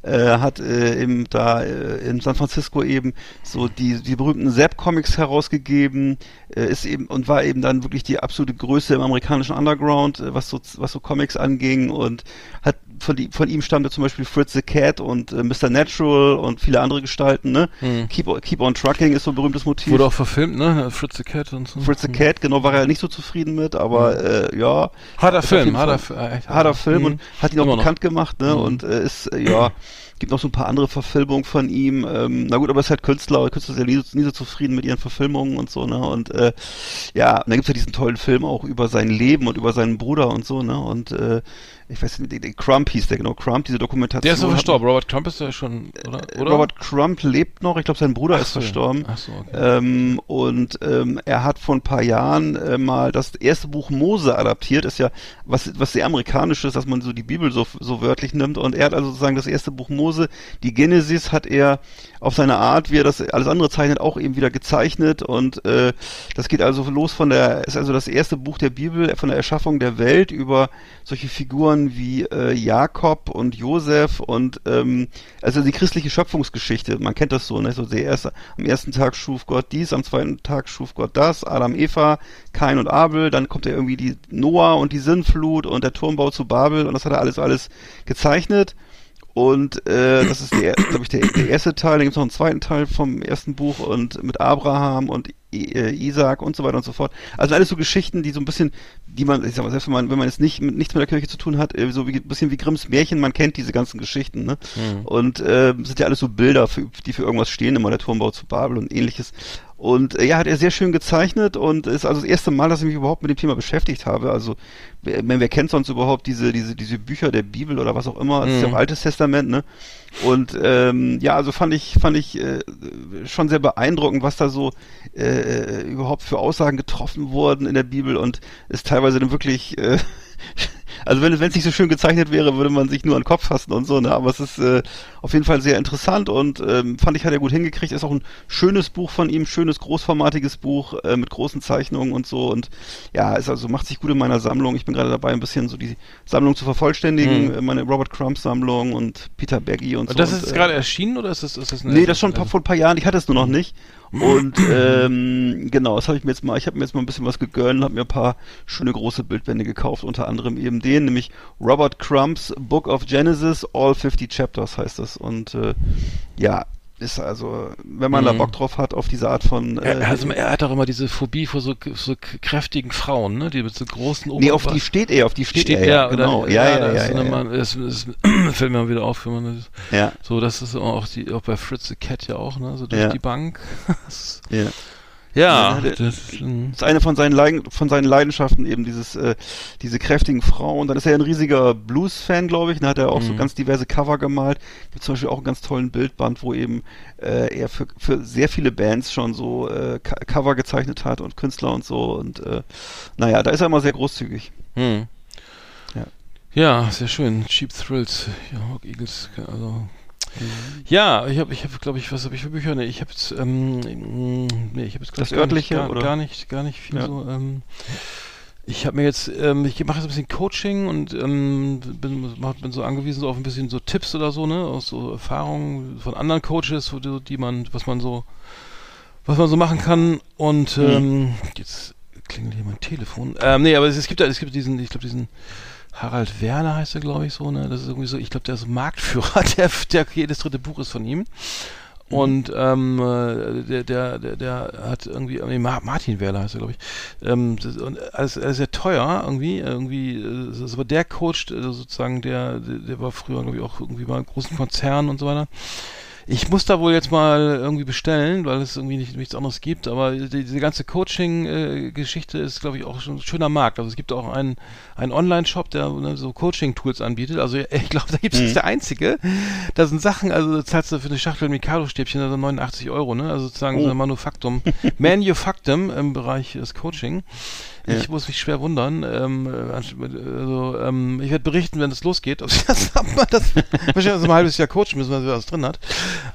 äh, hat äh, eben da äh, in San Francisco eben so die, die berühmten Zap-Comics herausgegeben, äh, ist eben und war eben dann wirklich die absolute Größe im amerikanischen Underground, äh, was so was so Comics anging und hat von, die, von ihm stammte zum Beispiel Fritz the Cat und äh, Mr. Natural und viele andere Gestalten, ne? Hm. Keep, Keep on Trucking ist so ein berühmtes Motiv. Wurde auch verfilmt, ne? Fritz the Cat und so. Fritz the Cat, genau, war er nicht so zufrieden mit, aber äh, ja. Harter jeden Film, Fall- harter, Fi- äh, echt harter Film und hat ihn auch Immer noch. bekannt gemacht, ne? Und äh, ist, äh, ja, gibt noch so ein paar andere Verfilmungen von ihm. Ähm, na gut, aber er ist halt Künstler, Künstler sind ja nie, so- nie so zufrieden mit ihren Verfilmungen und so, ne? Und äh, ja, und dann gibt's ja diesen tollen Film auch über sein Leben und über seinen Bruder und so, ne? Und äh, ich weiß nicht, Crump hieß der, genau, Crump, diese Dokumentation. Der ist so hat- verstorben. Robert Trump ist ja schon, oder? Äh, oder? Robert Crump lebt noch, ich glaube, sein Bruder Ach ist so. verstorben. Ach so, okay. Ähm, und ähm, er hat vor ein paar Jahren äh, mal das erste Buch Mose adaptiert, ist ja was, was sehr amerikanisch ist, dass man so die Bibel so, so wörtlich nimmt. Und er hat also sozusagen das erste Buch Mose, die Genesis, hat er auf seine Art, wie er das alles andere zeichnet, auch eben wieder gezeichnet. Und äh, das geht also los von der, ist also das erste Buch der Bibel, von der Erschaffung der Welt über solche Figuren wie äh, Jakob und Josef und ähm, also die christliche Schöpfungsgeschichte, man kennt das so, ne? So der erste, am ersten Tag schuf Gott dies, am zweiten Tag schuf Gott das, Adam, Eva, Kain und Abel, dann kommt ja irgendwie die Noah und die Sinnflut und der Turmbau zu Babel und das hat er alles alles gezeichnet. Und äh, das ist, glaube ich, der, der erste Teil. Dann gibt es noch einen zweiten Teil vom ersten Buch und mit Abraham und Isaac und so weiter und so fort. Also alles so Geschichten, die so ein bisschen, die man, ich sag mal, selbst wenn man, wenn man jetzt nicht mit nichts mit der Kirche zu tun hat, äh, so wie ein bisschen wie Grimms Märchen, man kennt diese ganzen Geschichten, ne? Mhm. Und äh, sind ja alles so Bilder, für, die für irgendwas stehen, immer der Turmbau zu Babel und ähnliches. Und äh, ja, hat er sehr schön gezeichnet und ist also das erste Mal, dass ich mich überhaupt mit dem Thema beschäftigt habe. Also wer, wer kennt sonst überhaupt diese, diese, diese Bücher der Bibel oder was auch immer? Das ist ja Mhm. auch Altes Testament, ne? Und ähm, ja, also fand ich, fand ich äh, schon sehr beeindruckend, was da so äh, überhaupt für Aussagen getroffen wurden in der Bibel und ist teilweise dann wirklich äh, also wenn wenn es nicht so schön gezeichnet wäre, würde man sich nur an den Kopf fassen und so, ne? Aber es ist äh, auf jeden Fall sehr interessant und ähm, fand ich, hat er gut hingekriegt. Ist auch ein schönes Buch von ihm, schönes, großformatiges Buch äh, mit großen Zeichnungen und so. Und ja, ist also macht sich gut in meiner Sammlung. Ich bin gerade dabei, ein bisschen so die Sammlung zu vervollständigen, Mhm. äh, meine Robert Crumb Sammlung und Peter Baggy und, Und so. das und, ist jetzt äh, gerade erschienen oder ist das, ist das eine Nee, das schon vor ein paar Jahren. Ich hatte es nur noch nicht. Und ähm, genau, das habe ich mir jetzt mal, ich habe mir jetzt mal ein bisschen was gegönnt, habe mir ein paar schöne große Bildbände gekauft, unter anderem eben den, nämlich Robert Crumbs Book of Genesis, All 50 Chapters heißt das. Und äh, ja, ist also, wenn man da Mhm. Bock drauf hat, auf diese Art von äh, Er, also, er hat auch immer diese Phobie vor so, so kräftigen Frauen, ne? Die mit so großen Nee, auf die steht er, auf die steht, steht er, er, ja, oder? genau. Ja, ja, das ja, ist ja, eine ja, Mann- es, es fällt mir mal wieder auf, wenn man das, ja, so, das ist auch die, auch bei Fritz the Cat ja auch, ne? So durch Ja. die Bank. Das- ja. Ja, Ja, der- das ist, eine von seinen, Leiden, von seinen Leidenschaften eben dieses, äh, diese kräftigen Frauen. Dann ist er ein riesiger Blues-Fan, glaube ich. Dann hat er auch so Mhm. ganz diverse Cover gemalt. Gibt zum Beispiel auch einen ganz tollen Bildband, wo eben äh, er für, für sehr viele Bands schon so äh, Co- Cover gezeichnet hat und Künstler und so. Und äh, naja, da ist er immer sehr großzügig. hm. Ja. Ja, sehr schön. Cheap Thrills, ja, Hawk Eagles, also. Ja, ich habe, ich habe, glaube ich, was habe ich für Bücher? Nee, ich habe jetzt, ähm, mh, nee, ich habe jetzt Das gar örtliche, nicht, gar, oder? gar nicht, gar nicht viel Ja. so. Ähm, ich habe mir jetzt, ähm, ich mache jetzt ein bisschen Coaching und ähm, bin, bin so angewiesen so auf ein bisschen so Tipps oder so, ne, aus so Erfahrungen von anderen Coaches, wo die, die man, was man so, was man so machen kann. Und Mhm. ähm, jetzt klingelt hier mein Telefon. Ähm, nee, aber es, es gibt, es gibt diesen, ich glaube diesen Harald Werner heißt er, glaube ich, so, ne? Das ist irgendwie so, ich glaube, der ist Marktführer, der, der jedes dritte Buch ist von ihm. Und ähm, äh, der, der, der, der hat irgendwie, nee, Ma- Martin Werler heißt er, glaube ich. Ähm, das, und alles, alles sehr teuer irgendwie, irgendwie, äh, das aber der Coach, äh, sozusagen, der, der, der war früher, glaube ich, auch irgendwie bei großen Konzernen und so weiter. Ich muss da wohl jetzt mal irgendwie bestellen, weil es irgendwie nicht, nichts anderes gibt, aber die, diese ganze Coaching-Geschichte ist, glaube ich, auch schon ein schöner Markt. Also es gibt auch einen, einen Online-Shop, der ne, so Coaching-Tools anbietet. Also ich glaube, da gibt es Mhm. nicht der einzige. Da sind Sachen, also zahlst du für eine Schachtel Mikado-Stäbchen also 89 Euro, ne? Also sozusagen so Oh. ein Manufaktum. Manufaktum im Bereich des Coaching. Ich Ja. muss mich schwer wundern. Ähm, äh, also, ähm, ich werde berichten, wenn es losgeht. Ob, das, ob man das wahrscheinlich ein halbes Jahr coachen müssen, weil sie was drin hat.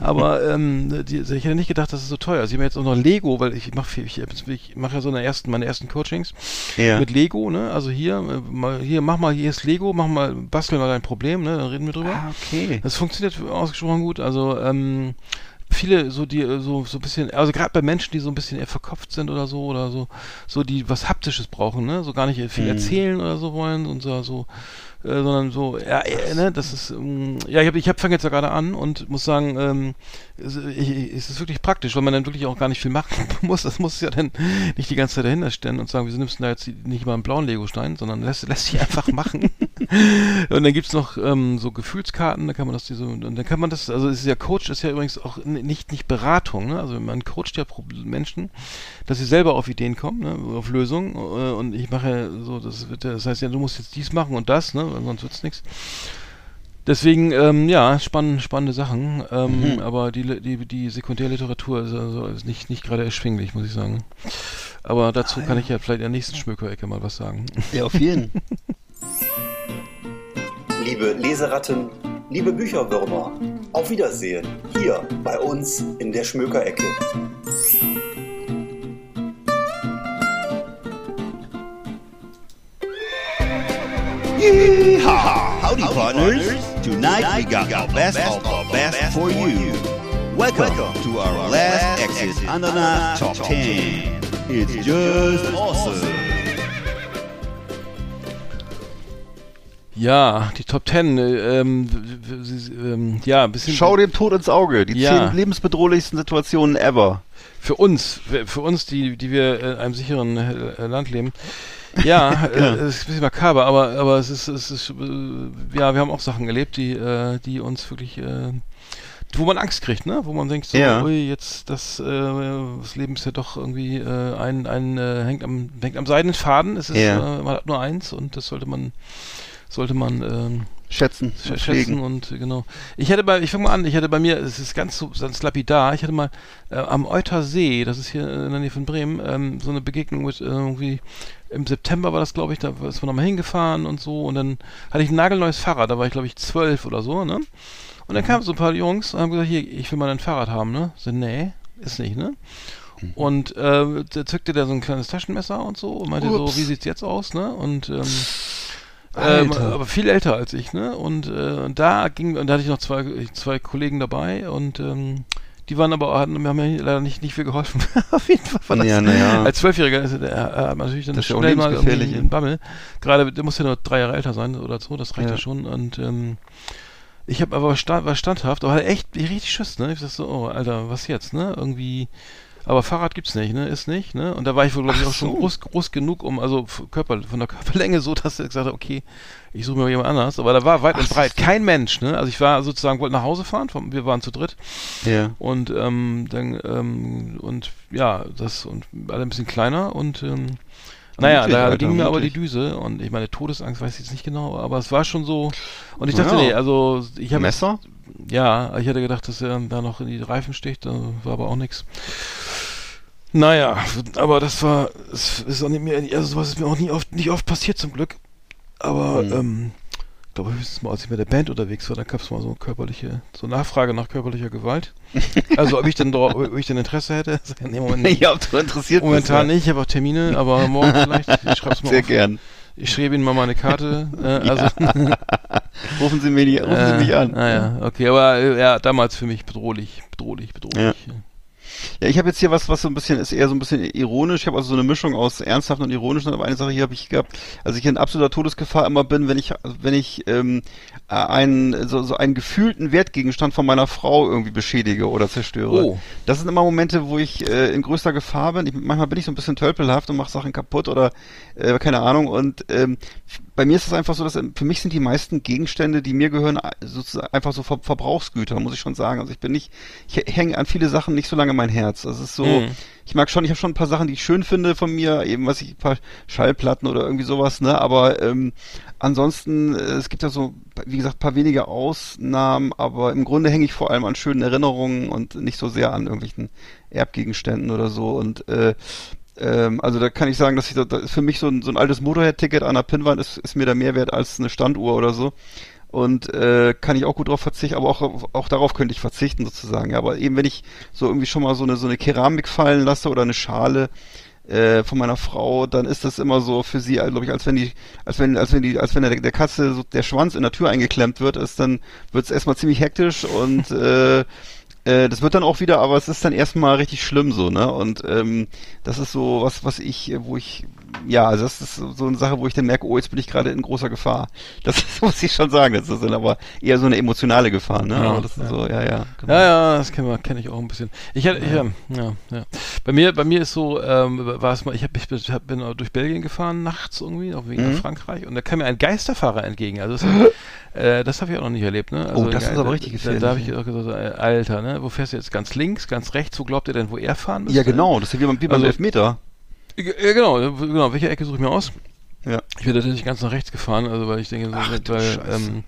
Aber ähm, die, ich hätte nicht gedacht, dass es so teuer ist. Ich habe jetzt auch noch Lego, weil ich mache ich, ich mache ja so eine ersten, meine ersten Coachings Ja. mit Lego, ne? Also hier, äh, mal, hier, mach mal, hier ist Lego, mach mal, bastel mal dein Problem, ne? Dann reden wir drüber. Ah, okay. Das funktioniert ausgesprochen gut. Also ähm, viele so die äh, so so ein bisschen, also gerade bei Menschen, die so ein bisschen eher verkopft sind oder so oder so, so die was haptisches brauchen, ne? So gar nicht viel Mhm. erzählen oder so wollen und so, so äh, sondern so, ja, äh, ne, das ist, ähm, ja, ich, hab, ich hab, fange jetzt ja gerade an und muss sagen, ähm, es, ich, es ist wirklich praktisch, weil man dann wirklich auch gar nicht viel machen muss. Das muss ja dann nicht die ganze Zeit dahinter stellen und sagen, wieso nimmst du da jetzt nicht mal einen blauen Legostein, sondern lässt, lässt sich einfach machen. und dann gibt's noch ähm, so Gefühlskarten, da kann man das diese, und dann kann man das, also es ist ja Coach, ist ja übrigens auch nicht, nicht Beratung, ne? Also man coacht ja Menschen, dass sie selber auf Ideen kommen, ne? auf Lösungen. Äh, und ich mache so, das wird das heißt ja, du musst jetzt dies machen und das, ne? Sonst wird's nichts. Deswegen, ähm, ja, spann, spannende Sachen, ähm, mhm. aber die, die, die Sekundärliteratur ist also ist nicht, nicht gerade erschwinglich, muss ich sagen. Aber dazu ah, kann ich ja vielleicht in der nächsten Schmökerecke mal was sagen. Ja, auf jeden. liebe Leseratten, liebe Bücherwürmer, auf Wiedersehen hier bei uns in der Schmökerecke. Yeehaw! Howdy, partners. Tonight we got our best of our best for you. Welcome to our last Exit Ananas Top 10. It's just awesome. Ja, die Top 10, ähm, ähm, ja, ein bisschen. Schau dem Tod ins Auge, die ja. zehn lebensbedrohlichsten Situationen ever. Für uns, für, uns, die, die wir in einem sicheren äh, Land leben. Ja, äh, es ist ein bisschen makaber, aber, aber es ist, es ist, äh, ja, wir haben auch Sachen erlebt, die, äh, die uns wirklich, wo man Angst kriegt, ne? Wo man denkt, so, ja. ui, jetzt das, das Leben ist ja doch irgendwie ein, ein hängt am, hängt am seidenen Faden. Es ist, ja. man hat nur eins und das sollte man, sollte man ähm, schätzen, sch schätzen und äh, genau. Ich hatte bei, ich fange mal an, ich hatte bei mir, es ist ganz so ganz lapidar, ich hatte mal äh, am Euter See, das ist hier in der Nähe von Bremen, ähm, so eine Begegnung mit äh, irgendwie im September war das, glaube ich, da ist man nochmal hingefahren und so und dann hatte ich ein nagelneues Fahrrad, da war ich glaube ich zwölf oder so, ne? Und dann mhm. kamen so ein paar Jungs und haben gesagt, hier, ich will mal ein Fahrrad haben, ne? So, nee, ist nicht, ne? Mhm. Und äh, da zückte der so ein kleines Taschenmesser und so und meinte Ups. so, wie sieht's jetzt aus, ne? Und ähm, ähm, aber viel älter als ich, ne? Und, äh, und da ging, und da hatte ich noch zwei, zwei Kollegen dabei und ähm, die waren aber, hatten, haben mir leider nicht, nicht viel geholfen. Auf jeden Fall war das, ja, ja. als Zwölfjähriger ist er hat natürlich dann das schnell mal einen Bammel. Gerade, der muss ja nur drei Jahre älter sein oder so, das reicht ja, ja schon. Und ähm, ich habe aber stand, war standhaft, aber halt echt richtig Schiss, ne? Ich dachte so, oh, Alter, was jetzt, ne? Irgendwie aber Fahrrad gibt's nicht, ne? Ist nicht, ne? Und da war ich wohl, glaube ich, auch so. schon groß, groß genug, um, also Körper, von der Körperlänge so, dass er gesagt hat, okay, ich suche mir jemand anders. Aber da war weit Ach, und breit kein Mensch, ne? Also ich war sozusagen, wollte nach Hause fahren, wir waren zu dritt. Ja. Und ähm, dann, ähm, und ja, das und alle ein bisschen kleiner und ähm, naja, da ging mir aber die Düse und ich meine, Todesangst weiß ich jetzt nicht genau, aber es war schon so. Und ich dachte, ja. nee, also ich habe. Messer? Ja, ich hätte gedacht, dass er da noch in die Reifen sticht, da war aber auch nichts. Naja, aber das war, es ist auch nicht mehr, also sowas ist mir auch nie oft, nicht oft passiert zum Glück. Aber, mhm. ähm, ich glaube höchstens mal, als ich mit der Band unterwegs war, da gab es mal so körperliche, so Nachfrage nach körperlicher Gewalt. Also ob ich denn ob ich denn Interesse hätte? nee, Moment nicht. Ja, ob du interessiert Momentan bist, nicht, ich habe auch Termine, aber morgen vielleicht. Ich schreib's mal Sehr auf. gern. Ich schreibe Ihnen mal meine Karte. Äh, also rufen Sie mich, rufen äh, Sie mich an. Naja, okay, aber äh, ja, damals für mich bedrohlich, bedrohlich, bedrohlich. Ja. Ja, ich habe jetzt hier was, was so ein bisschen ist eher so ein bisschen ironisch. Ich habe also so eine Mischung aus ernsthaft und ironisch. Aber eine Sache hier habe ich gehabt, also ich in absoluter Todesgefahr immer bin, wenn ich wenn ich ähm, einen so, so einen gefühlten Wertgegenstand von meiner Frau irgendwie beschädige oder zerstöre. Oh. Das sind immer Momente, wo ich äh, in größter Gefahr bin. Ich, manchmal bin ich so ein bisschen tölpelhaft und mache Sachen kaputt oder äh, keine Ahnung. Und ähm, bei mir ist es einfach so, dass für mich sind die meisten Gegenstände, die mir gehören, sozusagen einfach so Ver Verbrauchsgüter, muss ich schon sagen. Also ich bin nicht, ich hänge an viele Sachen nicht so lange mein Herz. Das ist so, mhm. ich mag schon, ich habe schon ein paar Sachen, die ich schön finde von mir, eben was ich, ein paar Schallplatten oder irgendwie sowas, ne? Aber ähm, ansonsten, äh, es gibt ja so, wie gesagt, paar wenige Ausnahmen, aber im Grunde hänge ich vor allem an schönen Erinnerungen und nicht so sehr an irgendwelchen Erbgegenständen oder so. Und äh, ähm, also da kann ich sagen, dass ich da, ist für mich so ein, so ein altes Motorhead-Ticket an der Pinnwand ist, ist mir da mehr wert als eine Standuhr oder so. Und äh, kann ich auch gut drauf verzichten, aber auch, auch darauf könnte ich verzichten sozusagen. Ja, aber eben wenn ich so irgendwie schon mal so eine so eine Keramik fallen lasse oder eine Schale äh, von meiner Frau, dann ist das immer so für sie, glaube ich, als wenn die, als wenn, als wenn die, als wenn der, der Katze so der Schwanz in der Tür eingeklemmt wird, ist dann wird es erstmal ziemlich hektisch und äh, Äh, das wird dann auch wieder, aber es ist dann erstmal richtig schlimm so, ne? Und ähm, das ist so was, was ich, wo ich, ja, also das ist so eine Sache, wo ich dann merke, oh, jetzt bin ich gerade in großer Gefahr. Das muss ich schon sagen. Das ist dann aber eher so eine emotionale Gefahr, ne? Ja, das ist ja. so, ja, ja. genau. Ja, ja, das kenne kenn ich auch ein bisschen. Ich hatte, ich, ja, ja, ja. Bei mir, bei mir ist so, ähm, war es mal, ich, hab, ich bin- durch Belgien gefahren nachts irgendwie, auch wegen Mhm. nach Frankreich, und da kam mir ein Geisterfahrer entgegen. Also das, äh, das habe ich auch noch nicht erlebt, ne? Also, Oh, das ist aber richtig da, da habe ich gefährlich, auch gesagt, äh, Alter, ne? Wo fährst du jetzt ganz links, ganz rechts? Wo glaubt ihr denn, wo er fahren müsste? Ja, genau, das ist wie beim, wie beim Also- Elfmeter. Ja, genau, genau. Welche Ecke suche ich mir aus? Ja. Ich bin natürlich ganz nach rechts gefahren, also weil ich denke, so, Ach, weil, ähm,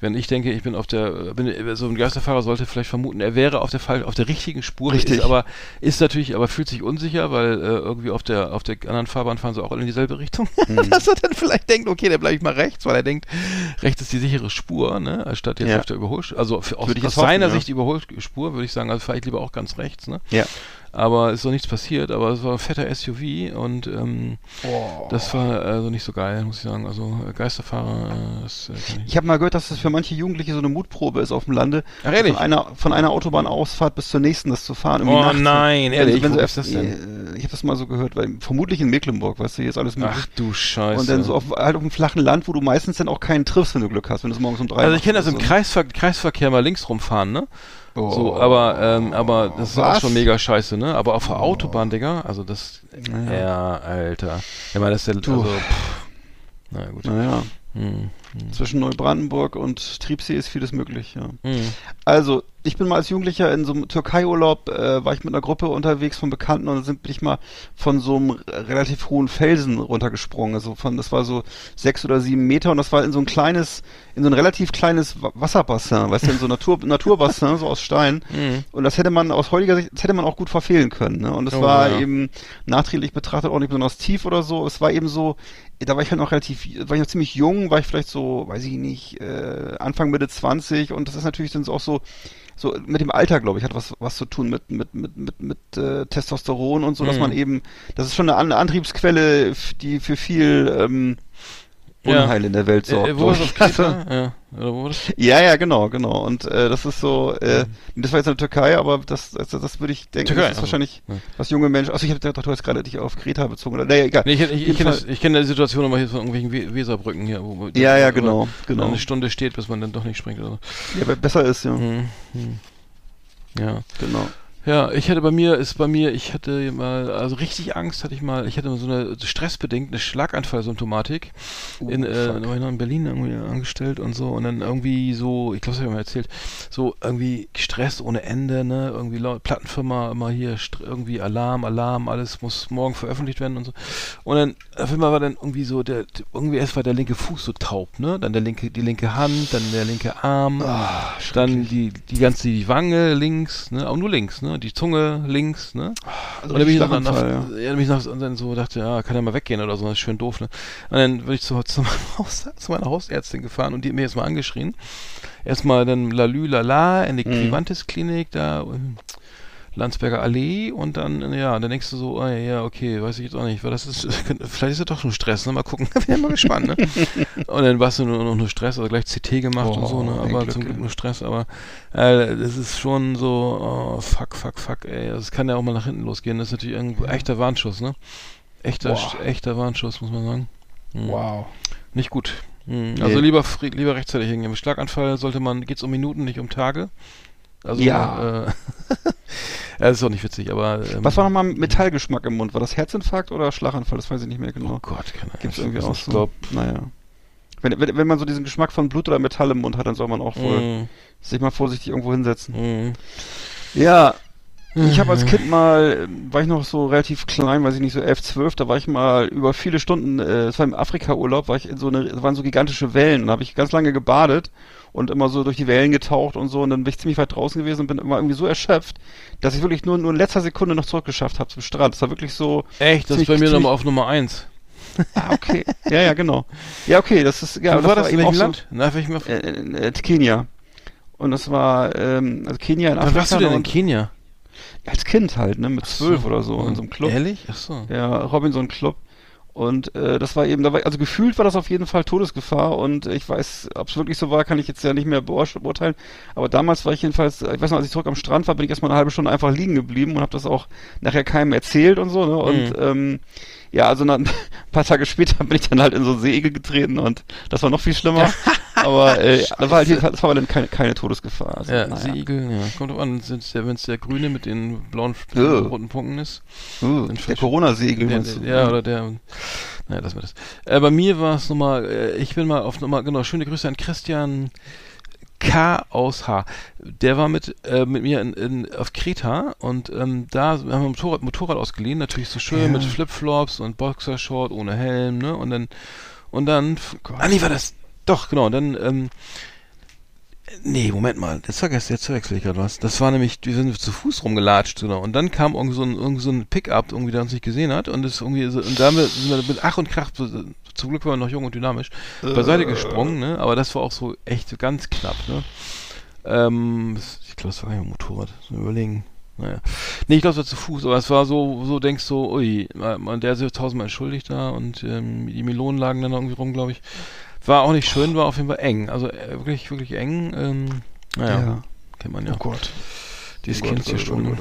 wenn ich denke, ich bin auf der, bin, so ein Geisterfahrer sollte vielleicht vermuten, er wäre auf der Fall, auf der richtigen Spur, Richtig. ist aber, ist natürlich, aber fühlt sich unsicher, weil äh, irgendwie auf der, auf der anderen Fahrbahn fahren sie auch alle in dieselbe Richtung, Mhm. dass er dann vielleicht denkt, okay, dann bleibe ich mal rechts, weil er denkt, rechts ist die sichere Spur, ne, anstatt jetzt Ja. auf der Überholspur, also für, aus, aus hoffen, seiner ja. Sicht die Überholspur, würde ich sagen, also fahre ich lieber auch ganz rechts, ne, Ja. Aber ist doch nichts passiert, aber es war ein fetter SUV und ähm, das war also nicht so geil, muss ich sagen. Also äh, Geisterfahrer, äh, das äh, ich. Ich habe mal gehört, dass das für manche Jugendliche so eine Mutprobe ist auf dem Lande. Ehrlich? Von einer, von einer Autobahnausfahrt bis zur nächsten das zu fahren. Oh nein, Wenn- ehrlich, wenn wo so ist das denn? äh, Ich habe das mal so gehört, weil vermutlich in Mecklenburg, weißt du, hier ist alles möglich. Ach du Scheiße. Und dann so auf, halt auf dem flachen Land, wo du meistens dann auch keinen triffst, wenn du Glück hast, wenn du es morgens um drei also ich kenne das im so. Kreisver Kreisverkehr mal links rumfahren, ne? Oh. So, aber, ähm, aber das ist auch Was? schon mega scheiße, ne? Aber auf der Autobahn, Digga, also das, Naja. ja, Alter. Ich meine, das ist der, Du. also, pff, na gut. Naja, Hm, zwischen Neubrandenburg und Triebsee ist vieles möglich, ja. hm. Also, ich bin mal als Jugendlicher in so einem Türkei-Urlaub, äh, war ich mit einer Gruppe unterwegs von Bekannten und dann sind, bin ich mal von so einem relativ hohen Felsen runtergesprungen. Also von, das war so sechs oder sieben Meter und das war in so ein kleines, in so ein relativ kleines Wa- Wasserbassin, weißt du, in so Natur, Naturbassin, so aus Stein. Mhm. Und das hätte man aus heutiger Sicht, das hätte man auch gut verfehlen können. Ne? Und es Oh, war ja. eben nachträglich betrachtet auch nicht besonders tief oder so. Es war eben so, da war ich halt noch relativ, war ich noch ziemlich jung, war ich vielleicht so, weiß ich nicht, äh, Anfang Mitte 20 und das ist natürlich dann auch so, so mit dem Alter, glaube ich, hat was was zu tun mit mit mit mit mit äh, Testosteron und so, dass Mhm. man eben, das ist schon eine An Antriebsquelle, die für viel ähm, Ja. Unheil in der Welt sorgt. Äh, wo war das ja. Ja, ja, genau, genau. Und äh, das ist so, äh, das war jetzt in der Türkei, aber das, das, das würde ich denken, Türkei, das ist also. wahrscheinlich, Ja. was junge Menschen. Also ich habe gedacht, du hast gerade dich auf Kreta bezogen oder naja, egal. Nee, ich, ich, ich kenne kenn die Situation immer hier von irgendwelchen We Weserbrücken hier. Wo, Ja, ja, genau, genau. Eine Stunde steht, bis man dann doch nicht springt oder so. Ja, besser ist, ja. Hm, hm. Ja. Genau. Ja, ich hatte bei mir, ist bei mir, ich hatte mal, also richtig Angst hatte ich mal, ich hatte mal so eine stressbedingt eine Schlaganfallsymptomatik. in, äh, in Berlin irgendwie angestellt und so und dann irgendwie so, ich glaube, das habe ich mal erzählt, so irgendwie Stress ohne Ende, ne, irgendwie laut, Plattenfirma immer hier irgendwie Alarm, Alarm, alles muss morgen veröffentlicht werden und so. Und dann auf einmal war dann irgendwie so der, irgendwie erst war der linke Fuß so taub, ne, dann der linke, die linke Hand, dann der linke Arm, Ah, dann die, die ganze die Wange links, ne, auch nur links, ne, die Zunge links, ne. Also Und dann bin ich nach, ja. ja. dann bin ich nach, und dann so dachte, ja, kann er mal weggehen oder so, das ist schön doof, ne. Und dann bin ich zu, zu, Haus, zu meiner Hausärztin gefahren und die hat mir jetzt mal angeschrien. Erstmal dann Lalü Lala in die Mhm. Vivantes Klinik da, ähm, Landsberger Allee und dann, ja, denkst du so, oh, ja, okay, weiß ich jetzt auch nicht, weil das ist, vielleicht ist das doch schon Stress, ne, mal gucken, bin mal gespannt, ne. Und dann warst du nur noch nur Stress, also gleich CT gemacht und Oh, so, ne, ein aber Glück, zum. Glück nur Stress, aber äh, das ist schon so, oh, fuck, fuck, fuck, ey, das kann ja auch mal nach hinten losgehen, das ist natürlich irgendwo echter Warnschuss, ne. Echter, echter Warnschuss, muss man sagen. Hm. Wow. Nicht gut. Hm. Also Nee. lieber, lieber rechtzeitig hingehen. Mit Schlaganfall sollte man, geht's um Minuten, nicht um Tage. Also, Ja. Äh, ja, das ist auch nicht witzig, aber. Ähm, Was war nochmal Metallgeschmack im Mund? War das Herzinfarkt oder Schlaganfall? Das weiß ich nicht mehr Oh genau. Gott, keine Ahnung. Gibt's irgendwie Ich auch so. glaub, Naja. Wenn, wenn, wenn man so diesen Geschmack von Blut oder Metall im Mund hat, dann soll man auch wohl mm, sich mal vorsichtig irgendwo hinsetzen. mm. Ja, ich habe als Kind mal, war ich noch so relativ klein, weiß ich nicht, so 11, 12, da war ich mal über viele Stunden, äh, es war im Afrika-Urlaub, war ich in so eine, da waren so gigantische Wellen, da habe ich ganz lange gebadet und immer so durch die Wellen getaucht und so und dann bin ich ziemlich weit draußen gewesen und bin immer irgendwie so erschöpft, dass ich wirklich nur, nur in letzter Sekunde noch zurückgeschafft habe zum Strand. Das war wirklich so, Echt, das ist bei mir nochmal auf Nummer 1. ah, okay, ja, ja, genau. Ja, okay, das ist, ja, Wo war das? In welchem Land? Na, welchem So, äh, in, äh, Kenia. Und das war, ähm, also Kenia in Afrika. warst du denn in Kenia? Als Kind halt, ne, mit Ach so. zwölf oder so, in so einem Club. Ehrlich? Ach so. Ja, Robinson Club. Und äh, das war eben, also gefühlt war das auf jeden Fall Todesgefahr und ich weiß, ob es wirklich so war, kann ich jetzt ja nicht mehr beurteilen. Aber damals war ich jedenfalls, ich weiß noch, als ich zurück am Strand war, bin ich erstmal eine halbe Stunde einfach liegen geblieben und habe das auch nachher keinem erzählt und so. Ne? Und mhm. ähm, ja, also ein paar Tage später bin ich dann halt in so einen Seeigel getreten und das war noch viel schlimmer. aber äh, das war halt das war dann keine, keine Todesgefahr. Also, ja, naja. Seeigel, ja. Kommt drauf an, wenn es der grüne mit den blauen uh. roten Punkten ist. Uh, der Corona-Seeigel meinst du? Ja, oder der, naja, lassen wir das. Äh, bei mir war es nochmal, äh, ich bin mal auf nochmal, genau, schöne Grüße an Christian K aus H. Der war mit, äh, mit mir in, in, auf Kreta und ähm, da haben wir Motorrad, Motorrad ausgeliehen, natürlich so schön ja. mit Flipflops und Boxershort ohne Helm, ne? Und dann, und dann, oh ah nee, war das, doch, genau, dann, ähm, Nee, Moment mal, jetzt vergesst, jetzt verwechsel ich gerade was. Das war nämlich, wir sind zu Fuß rumgelatscht, genau. Und dann kam irgend so ein, irgend so ein Pickup, irgendwie, der uns nicht gesehen hat. Und das irgendwie, so, und da sind wir mit Ach und Krach, zum Glück waren wir noch jung und dynamisch, beiseite gesprungen, ne? Aber das war auch so echt ganz knapp, ne? Ähm, ich glaube, das war gar nicht ein Motorrad. So überlegen. Naja. Nee, ich glaube, es war zu Fuß, aber es war so, so denkst du, ui, man, der ist tausendmal entschuldigt da und ähm, die Melonen lagen dann irgendwie rum, glaube ich. War auch nicht schön, war auf jeden Fall eng. Also äh, wirklich, wirklich eng. Ähm, naja, ja. kennt man ja. Oh Gott. Dieses oh Kind hier schon.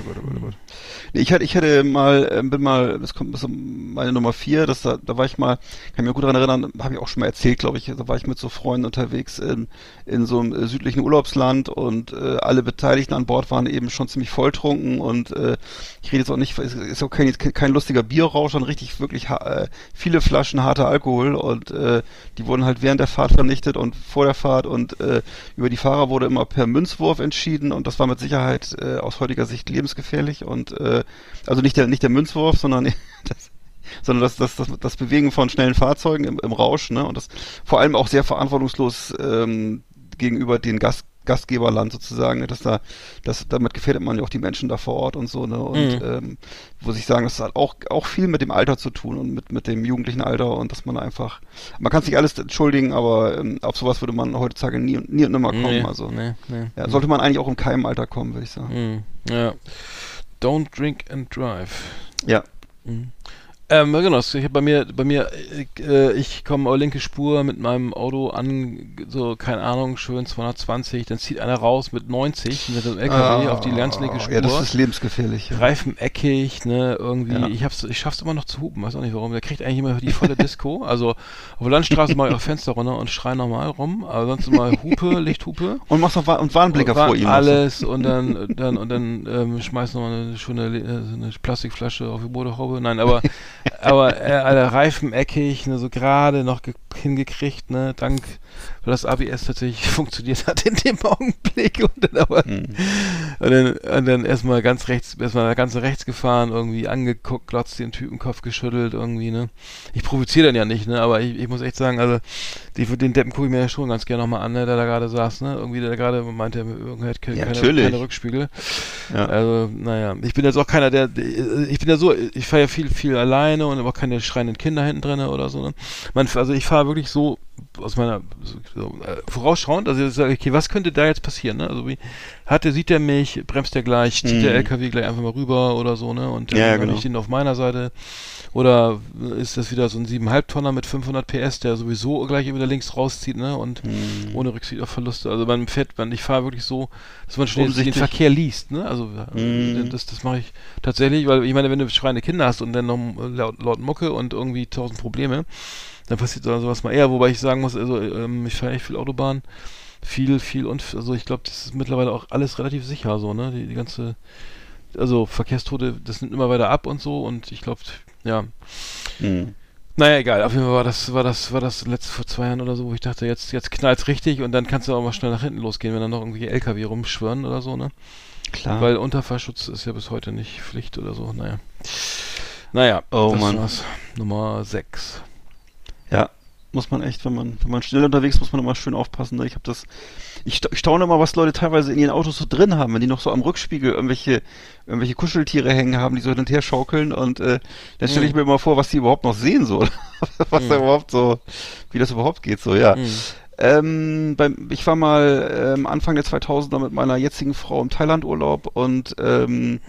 Nee, ich hatte, ich hatte mal, äh, bin mal, das kommt bis meine Nummer vier, das da, da war ich mal, kann ich mich gut daran erinnern, habe ich auch schon mal erzählt, glaube ich, da war ich mit so Freunden unterwegs in, in so einem äh, südlichen Urlaubsland und äh, alle Beteiligten an Bord waren eben schon ziemlich volltrunken und äh, ich rede jetzt auch nicht, ist, ist auch kein, kein lustiger Bierrausch, sondern richtig wirklich äh, viele Flaschen harter Alkohol und äh, die wurden halt während der Fahrt vernichtet und vor der Fahrt und äh, über die Fahrer wurde immer per Münzwurf entschieden und das war mit Sicherheit äh, aus heutiger Sicht lebensgefährlich und äh, also nicht der nicht der Münzwurf, sondern das, sondern das, das, das, das Bewegen von schnellen Fahrzeugen im, im Rausch, ne? Und das vor allem auch sehr verantwortungslos ähm, gegenüber den Gast, Gastgeberland sozusagen, ne, dass da, das, damit gefährdet man ja auch die Menschen da vor Ort und so, ne? Und mhm. ähm, muss ich sagen, das hat auch, auch viel mit dem Alter zu tun und mit, mit dem jugendlichen Alter und dass man einfach, man kann sich alles entschuldigen, aber ähm, auf sowas würde man heutzutage nie, nie und nimmer kommen. Nee, also nee, nee, ja, sollte man eigentlich auch im Keimalter kommen, würde ich sagen. Mhm. Ja. Don't drink and drive. Ja. Mhm. Ähm, genau, ich habe bei mir, bei mir, äh, ich komme auf linke Spur mit meinem Auto an, so, keine Ahnung, schön 220, dann zieht einer raus mit 90 mit dem LKW ah, auf die ganz linke Spur. Ja, das ist lebensgefährlich. Ja. Reifen eckig, ne, irgendwie, ja. ich hab's, ich schaff's immer noch zu hupen, weiß auch nicht warum, der kriegt eigentlich immer die volle Disco, also auf der Landstraße mache ich auch Fenster runter und schrei nochmal rum, aber sonst immer Hupe, Lichthupe. Und machst noch und Warnblicker vor ihm. Alles und dann, dann, und dann, ähm, schmeißt nochmal eine schöne, äh, eine Plastikflasche auf die Motorhaube, nein, aber aber äh, alle Reifen eckig, ne, so gerade noch hingekriegt, ne, dank, weil das ABS tatsächlich funktioniert hat in dem Augenblick und dann aber mhm. und dann, und dann erstmal ganz rechts, erstmal ganz rechts gefahren, irgendwie angeguckt, glotzt den Typen Kopf geschüttelt, irgendwie, ne. Ich provoziere dann ja nicht, ne, aber ich, ich muss echt sagen, also die, den Deppen gucke ich mir ja schon ganz gerne nochmal an, ne, der da gerade saß, ne, irgendwie der gerade meinte, er hat keine, ja, keine, keine Rückspiegel. Ja. Also, naja, ich bin jetzt auch keiner, der, ich bin ja so, ich fahre ja viel, viel alleine und aber keine schreienden Kinder hinten drin oder so, ne. Man, also ich fahre wirklich so aus meiner so, äh, vorausschauend, also ich sage, okay, was könnte da jetzt passieren, ne? Also wie hat der, sieht der mich, bremst der gleich, zieht mhm. der LKW gleich einfach mal rüber oder so, ne? Und dann ja, genau. ich den auf meiner Seite. Oder ist das wieder so ein 7,5 Tonner mit 500 PS, der sowieso gleich wieder links rauszieht, ne? Und mhm. ohne Rücksicht auf Verluste. Also man fährt, man, ich fahre wirklich so, dass man schnell den Verkehr liest, ne? Also mhm. das, das mache ich tatsächlich, weil ich meine, wenn du schreiende Kinder hast und dann noch laut, laut Mucke und irgendwie tausend Probleme, dann passiert sowas mal eher, wobei ich sagen muss, also ähm, ich fahre echt viel Autobahn, viel, viel und also ich glaube, das ist mittlerweile auch alles relativ sicher so, ne? Die, die ganze, also Verkehrstote, das nimmt immer weiter ab und so und ich glaube, ja. Mhm. Naja, egal. Auf jeden Fall war das, war das, war das letzte vor zwei Jahren oder so, wo ich dachte, jetzt, jetzt knallt's richtig und dann kannst du auch mal schnell nach hinten losgehen, wenn dann noch irgendwelche LKW rumschwirren oder so, ne? Klar. Weil Unterfahrschutz ist ja bis heute nicht Pflicht oder so, naja. Naja, oh das Mann. war's. Nummer 6. Muss man echt, wenn man, wenn man schnell unterwegs ist, muss man immer schön aufpassen. Ne? Ich habe das, ich, staune immer, was Leute teilweise in ihren Autos so drin haben, wenn die noch so am Rückspiegel irgendwelche, irgendwelche Kuscheltiere hängen haben, die so hin und her schaukeln und äh, dann stelle ich mhm. mir immer vor, was die überhaupt noch sehen so, was mhm. da überhaupt so, wie das überhaupt geht so, ja. Mhm. Ähm, beim, ich war mal ähm, Anfang der 2000er mit meiner jetzigen Frau im Thailand-Urlaub und ähm,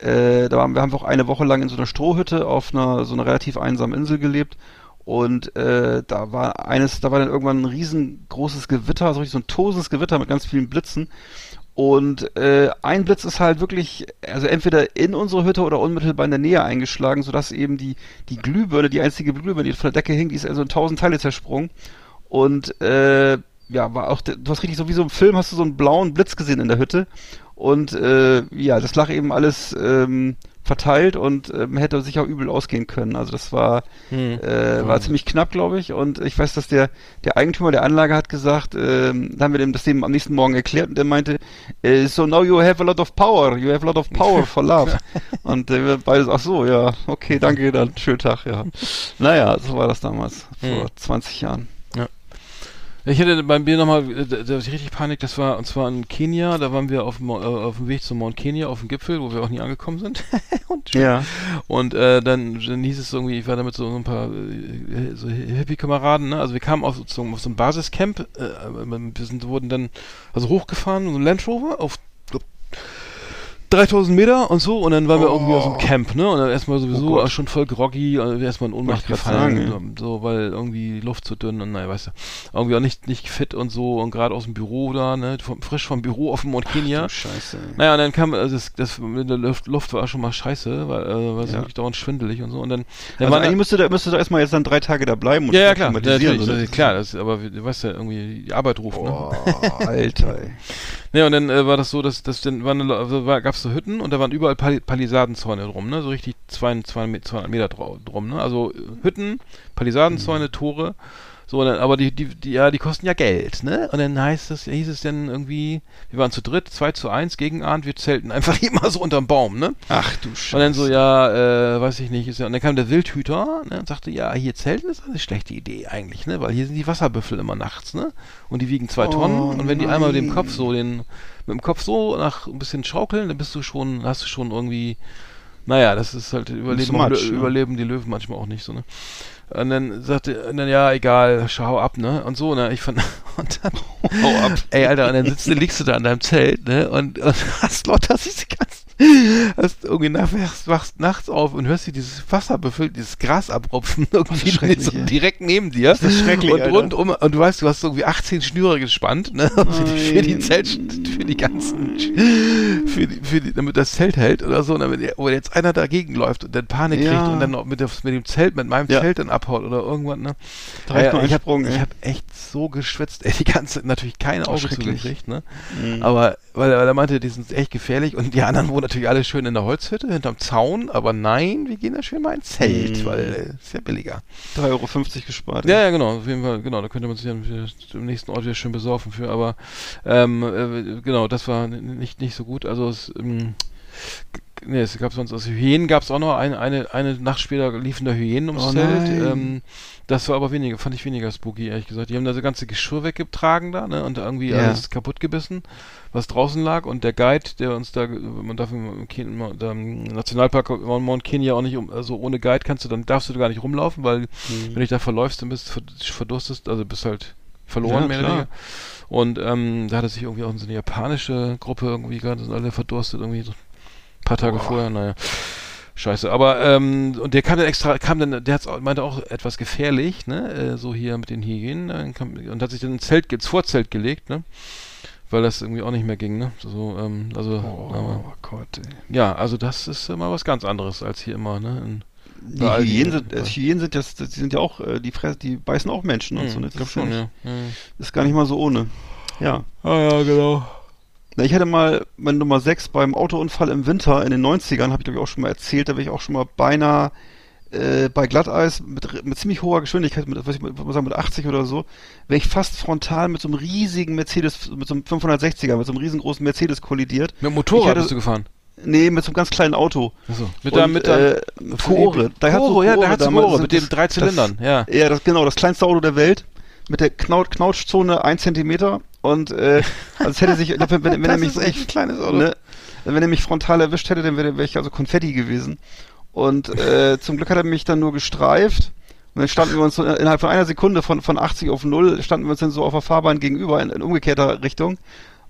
Äh, da waren wir haben wir auch eine Woche lang in so einer Strohhütte auf einer so einer relativ einsamen Insel gelebt. Und äh, da war eines, da war dann irgendwann ein riesengroßes Gewitter, so richtig so ein tosendes Gewitter mit ganz vielen Blitzen. Und äh, ein Blitz ist halt wirklich, also entweder in unsere Hütte oder unmittelbar in der Nähe eingeschlagen, sodass eben die, die Glühbirne, die einzige Glühbirne, die von der Decke hing, die ist also in tausend Teile zersprungen. Und äh, ja, war auch, du hast richtig so wie so im Film, hast du so einen blauen Blitz gesehen in der Hütte. Und äh, ja, das lag eben alles ähm, verteilt und ähm, hätte sich auch übel ausgehen können. Also das war, hm. äh, war ziemlich knapp, glaube ich. Und ich weiß, dass der, der Eigentümer der Anlage hat gesagt, ähm, da haben wir dem das dem am nächsten Morgen erklärt und der meinte, äh, so now you have a lot of power, you have a lot of power for love. und äh, wir beide, ach so, ja, okay, danke, dann schönen Tag, ja. Naja, so war das damals, vor hm. 20 Jahren. Ich hätte bei mir nochmal, äh, da, da richtig Panik, das war, und zwar in Kenia, da waren wir auf dem, äh, auf dem Weg zum Mount Kenya, auf dem Gipfel, wo wir auch nie angekommen sind. und, ja. Und äh, dann, dann hieß es irgendwie, ich war da mit so ein paar äh, so Hippie-Kameraden, ne? also wir kamen auf, so, auf so ein Basiscamp, äh, wir sind, wurden dann also hochgefahren, so ein Land Rover auf 3000 Meter und so und dann waren wir oh. irgendwie aus dem Camp, ne? Und dann erstmal sowieso oh schon voll groggy, und erstmal in Ohnmacht gefallen, sagen, so, weil irgendwie die Luft zu dünn und naja, weißt du, irgendwie auch nicht, nicht fit und so und gerade aus dem Büro da, ne? Vom, frisch vom Büro auf dem Mount Kenya. Ach, scheiße. Naja, und dann kam, also das, das mit der Luft, Luft war schon mal scheiße, weil, äh, ja. wirklich dauernd schwindelig und so und dann, dann also eigentlich müsste da, müsste da erstmal jetzt dann drei Tage da bleiben und ja, ja, klar, ja, natürlich, so, ne? klar, das, aber du weißt ja irgendwie, die Arbeit ruft, oh, ne? Alter, ey. Ja, und dann äh, war das so, dass, dass dann waren, also war, gab's so Hütten und da waren überall Pal Palisadenzäune drum, ne? So richtig zwei, zwei, 200 Meter drum, ne? Also Hütten, Palisadenzäune, mhm. Tore so, dann, aber die, die, die, ja, die kosten ja Geld, ne? Und dann heißt es, hieß es dann irgendwie, wir waren zu dritt, 2 zu 1 gegen Arndt, wir zelten einfach immer so unterm Baum, ne? Ach du Scheiße. Und dann so, ja, äh, weiß ich nicht, ist ja, und dann kam der Wildhüter ne, und sagte, ja, hier zelten ist eine schlechte Idee eigentlich, ne? Weil hier sind die Wasserbüffel immer nachts, ne? Und die wiegen zwei oh, Tonnen und wenn die einmal mit dem Kopf so den, mit dem Kopf so nach ein bisschen schaukeln, dann bist du schon, hast du schon irgendwie, naja, das ist halt Überleben, much, ne? überleben die Löwen manchmal auch nicht so, ne? Und dann sagte, und dann, ja, egal, schau ab, ne? Und so, ne? Ich fand, und dann, hau ab. Ey, Alter, und dann sitzt du, liegst du da in deinem Zelt, ne? Und, und hast lauter diese ganzen hast irgendwie nach, wachst nachts auf und hörst dir dieses Wasser befüllt, dieses Gras abrupfen irgendwie so direkt neben dir. Das ist schrecklich, und rundum und du weißt, du hast irgendwie 18 Schnüre gespannt, ne? Für die, für die Zelt, für die ganzen, für die, für die, damit das Zelt hält oder so, und damit, wo jetzt einer dagegen läuft und dann Panik ja. kriegt und dann noch mit, mit dem Zelt, mit meinem ja. Zelt dann abhaut oder irgendwann, ne? Ja, ich habe ich hab echt so geschwitzt, ey, die ganze, natürlich keine Augen zugekriegt, ne? Mhm. Aber, weil, weil er meinte, die sind echt gefährlich und die anderen wohnen natürlich alle schön in der Holzhütte hinterm Zaun, aber nein, wir gehen da schön mal ins Zelt, mm. weil äh, ist ja billiger. 3,50 Euro gespart. Ja, ja, genau, auf jeden Fall, genau, da könnte man sich ja im nächsten Ort wieder schön besorfen für, aber ähm, äh, genau, das war nicht, nicht so gut. Also es, ähm, nee, es gab sonst, also Hyänen gab es auch noch, eine, eine, eine Nacht später liefen da Hyänen ums oh, Zelt. Ähm, das war aber weniger, fand ich weniger spooky, ehrlich gesagt. Die haben da so ganze Geschirr weggetragen da, ne, und irgendwie ja. alles kaputt gebissen, was draußen lag. Und der Guide, der uns da, man darf im, im Nationalpark Mount Kenya auch nicht, um, also ohne Guide kannst du, dann darfst du gar nicht rumlaufen, weil, mhm. wenn du da verläufst, dann bist du verdurstest, also bist halt verloren, ja, mehr oder weniger. Und ähm, da hatte sich irgendwie auch so eine japanische Gruppe irgendwie gerade, sind alle verdurstet, irgendwie so ein paar Tage Boah. vorher, naja. Scheiße, aber ähm, und der kam dann extra, kam dann, der hat's, meinte auch etwas gefährlich, ne, äh, so hier mit den Hyänen äh, kam, und hat sich dann ins Zelt, ins Vorzelt gelegt, ne, weil das irgendwie auch nicht mehr ging, ne, so, ähm, also, oh, aber, Gott, ey. ja, also das ist immer was ganz anderes als hier immer, ne, in, die Hyänen sind, äh, Hyänen sind ja, die sind ja auch, äh, die fressen, die beißen auch Menschen und mhm, so, ne, das schon, ja. ja. Ist gar nicht mal so ohne, ja. Ah, ja, genau. Na, ich hatte mal meine Nummer 6 beim Autounfall im Winter in den 90ern, habe ich glaube ich auch schon mal erzählt, da wäre ich auch schon mal beinahe äh, bei Glatteis mit, mit ziemlich hoher Geschwindigkeit, mit, was ich mal sagen, mit 80 oder so, wäre ich fast frontal mit so einem riesigen Mercedes, mit so einem 560er, mit so einem riesengroßen Mercedes kollidiert. Mit dem Motorrad hatte, bist du gefahren? Nee, mit so einem ganz kleinen Auto. Achso. Mit der, mit der äh, Fore. Fore, ja, da hat Fore, mit den drei Zylindern, das, ja. Ja, das, genau, das kleinste Auto der Welt mit der Knaut Knautschzone ein Zentimeter und äh, es hätte sich, wenn, wenn, wenn er mich echt ein kleines Auto. Ne, wenn er mich frontal erwischt hätte, dann wäre wär ich also Konfetti gewesen. Und äh, zum Glück hat er mich dann nur gestreift. Und dann standen wir uns so innerhalb von einer Sekunde von, von 80 auf 0, standen wir uns dann so auf der Fahrbahn gegenüber in, in umgekehrter Richtung.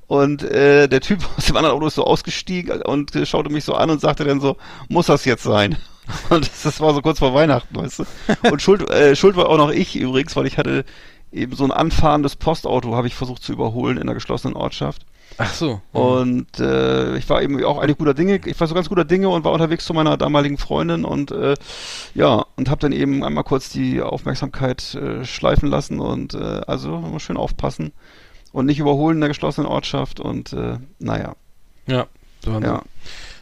Und äh, der Typ aus dem anderen Auto ist so ausgestiegen und äh, schaute mich so an und sagte dann so, muss das jetzt sein? Und das, das war so kurz vor Weihnachten, weißt du? Und Schuld, äh, Schuld war auch noch ich übrigens, weil ich hatte eben so ein anfahrendes Postauto, habe ich versucht zu überholen in einer geschlossenen Ortschaft. Ach so. Und äh, ich war eben auch eigentlich guter Dinge, ich war so ganz guter Dinge und war unterwegs zu meiner damaligen Freundin und äh, ja, und habe dann eben einmal kurz die Aufmerksamkeit äh, schleifen lassen und äh, also immer schön aufpassen und nicht überholen in der geschlossenen Ortschaft und äh, naja. Ja, so haben Ja.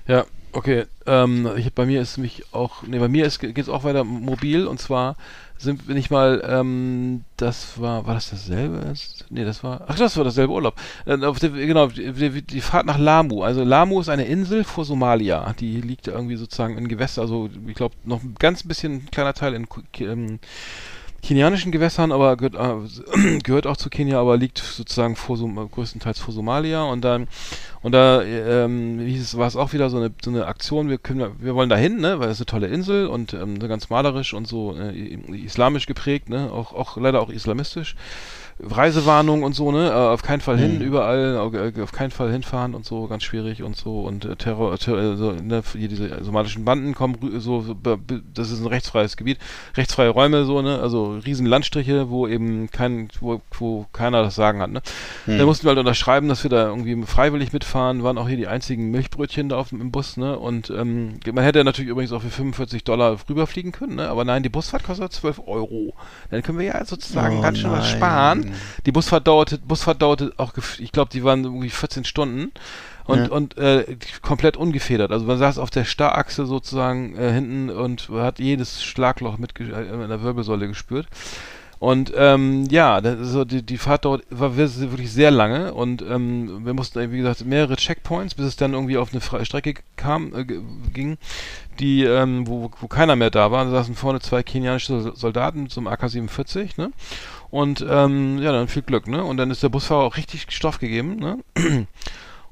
ja, okay. Ähm, ich, bei mir ist mich auch, nee, bei mir geht es auch weiter mobil und zwar sind bin ich mal, ähm, das war, war das dasselbe? Nee, das war, ach, das war dasselbe Urlaub. Äh, auf der, genau, die, die, die Fahrt nach Lamu. Also Lamu ist eine Insel vor Somalia. Die liegt irgendwie sozusagen in Gewässer, also ich glaube noch ein ganz bisschen kleiner Teil in ähm, kenianischen Gewässern, aber gehört, äh, gehört auch zu Kenia, aber liegt sozusagen vor Som größtenteils vor Somalia und dann und da ähm, hieß war es auch wieder so eine, so eine Aktion, wir können wir wollen da hin, ne, weil es eine tolle Insel und ähm, ganz malerisch und so äh, islamisch geprägt, ne, auch, auch leider auch islamistisch. Reisewarnung und so, ne? Äh, auf keinen Fall hin, Mhm. überall, auf, äh, auf keinen Fall hinfahren und so, ganz schwierig und so. Und äh, Terror, Terror so, ne, hier diese somalischen Banden kommen so, das ist ein rechtsfreies Gebiet, rechtsfreie Räume, so, ne? Also riesen Landstriche, wo eben kein, wo, wo keiner das Sagen hat, ne? Hm. Da mussten wir halt unterschreiben, dass wir da irgendwie freiwillig mitfahren, waren auch hier die einzigen Milchbrötchen da auf dem, im Bus, ne? Und ähm, man hätte natürlich übrigens auch für 45 Dollar rüberfliegen können, ne? Aber nein, die Busfahrt kostet 12 Euro. Dann können wir ja sozusagen Oh ganz schön was nein. Sparen. Die Busfahrt dauerte, Busfahrt dauerte auch, ich glaube, die waren irgendwie 14 Stunden und, Ja. und äh, komplett ungefedert. Also man saß auf der Starrachse sozusagen äh, hinten und hat jedes Schlagloch mit äh, in der Wirbelsäule gespürt. Und ähm, ja, das ist so die, die Fahrt dort war wir- wirklich sehr lange und ähm, wir mussten, wie gesagt, mehrere Checkpoints, bis es dann irgendwie auf eine freie Strecke kam, äh, ging, die, ähm, wo, wo keiner mehr da war. Da saßen vorne zwei kenianische Sol- Soldaten zum AK-47, ne? Und ähm, ja, dann viel Glück, ne? Und dann ist der Busfahrer auch richtig Stoff gegeben, ne?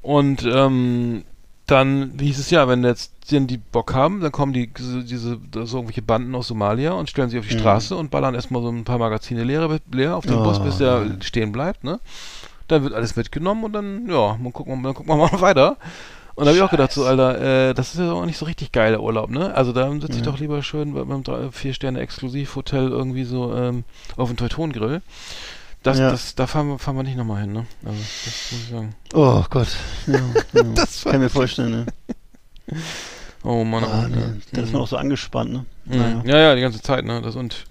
Und ähm, dann hieß es ja, wenn jetzt die Bock haben, dann kommen die diese, diese so irgendwelche Banden aus Somalia und stellen sich auf die Mhm. Straße und ballern erstmal so ein paar Magazine leer, leer auf den Oh, Bus, bis der stehen bleibt, ne? Dann wird alles mitgenommen und dann, ja, man gucken, dann gucken wir mal weiter. Und da habe ich auch gedacht, so, Alter, äh, das ist ja auch nicht so richtig geiler Urlaub, ne? Also da sitze ich Mhm. doch lieber schön bei- beim drei- Vier-Sterne-Exklusivhotel irgendwie so ähm, auf dem Teutongrill. Das, Ja. das, da fahren wir, fahren wir nicht nochmal hin, ne? Also, das muss ich sagen. Oh Gott. Ja, ja. Das Kann ich mir vorstellen, ne? Oh Mann, Ah, oh, ne? Da ist man auch so angespannt, ne? Mhm. Ja, ja, die ganze Zeit, ne? Das und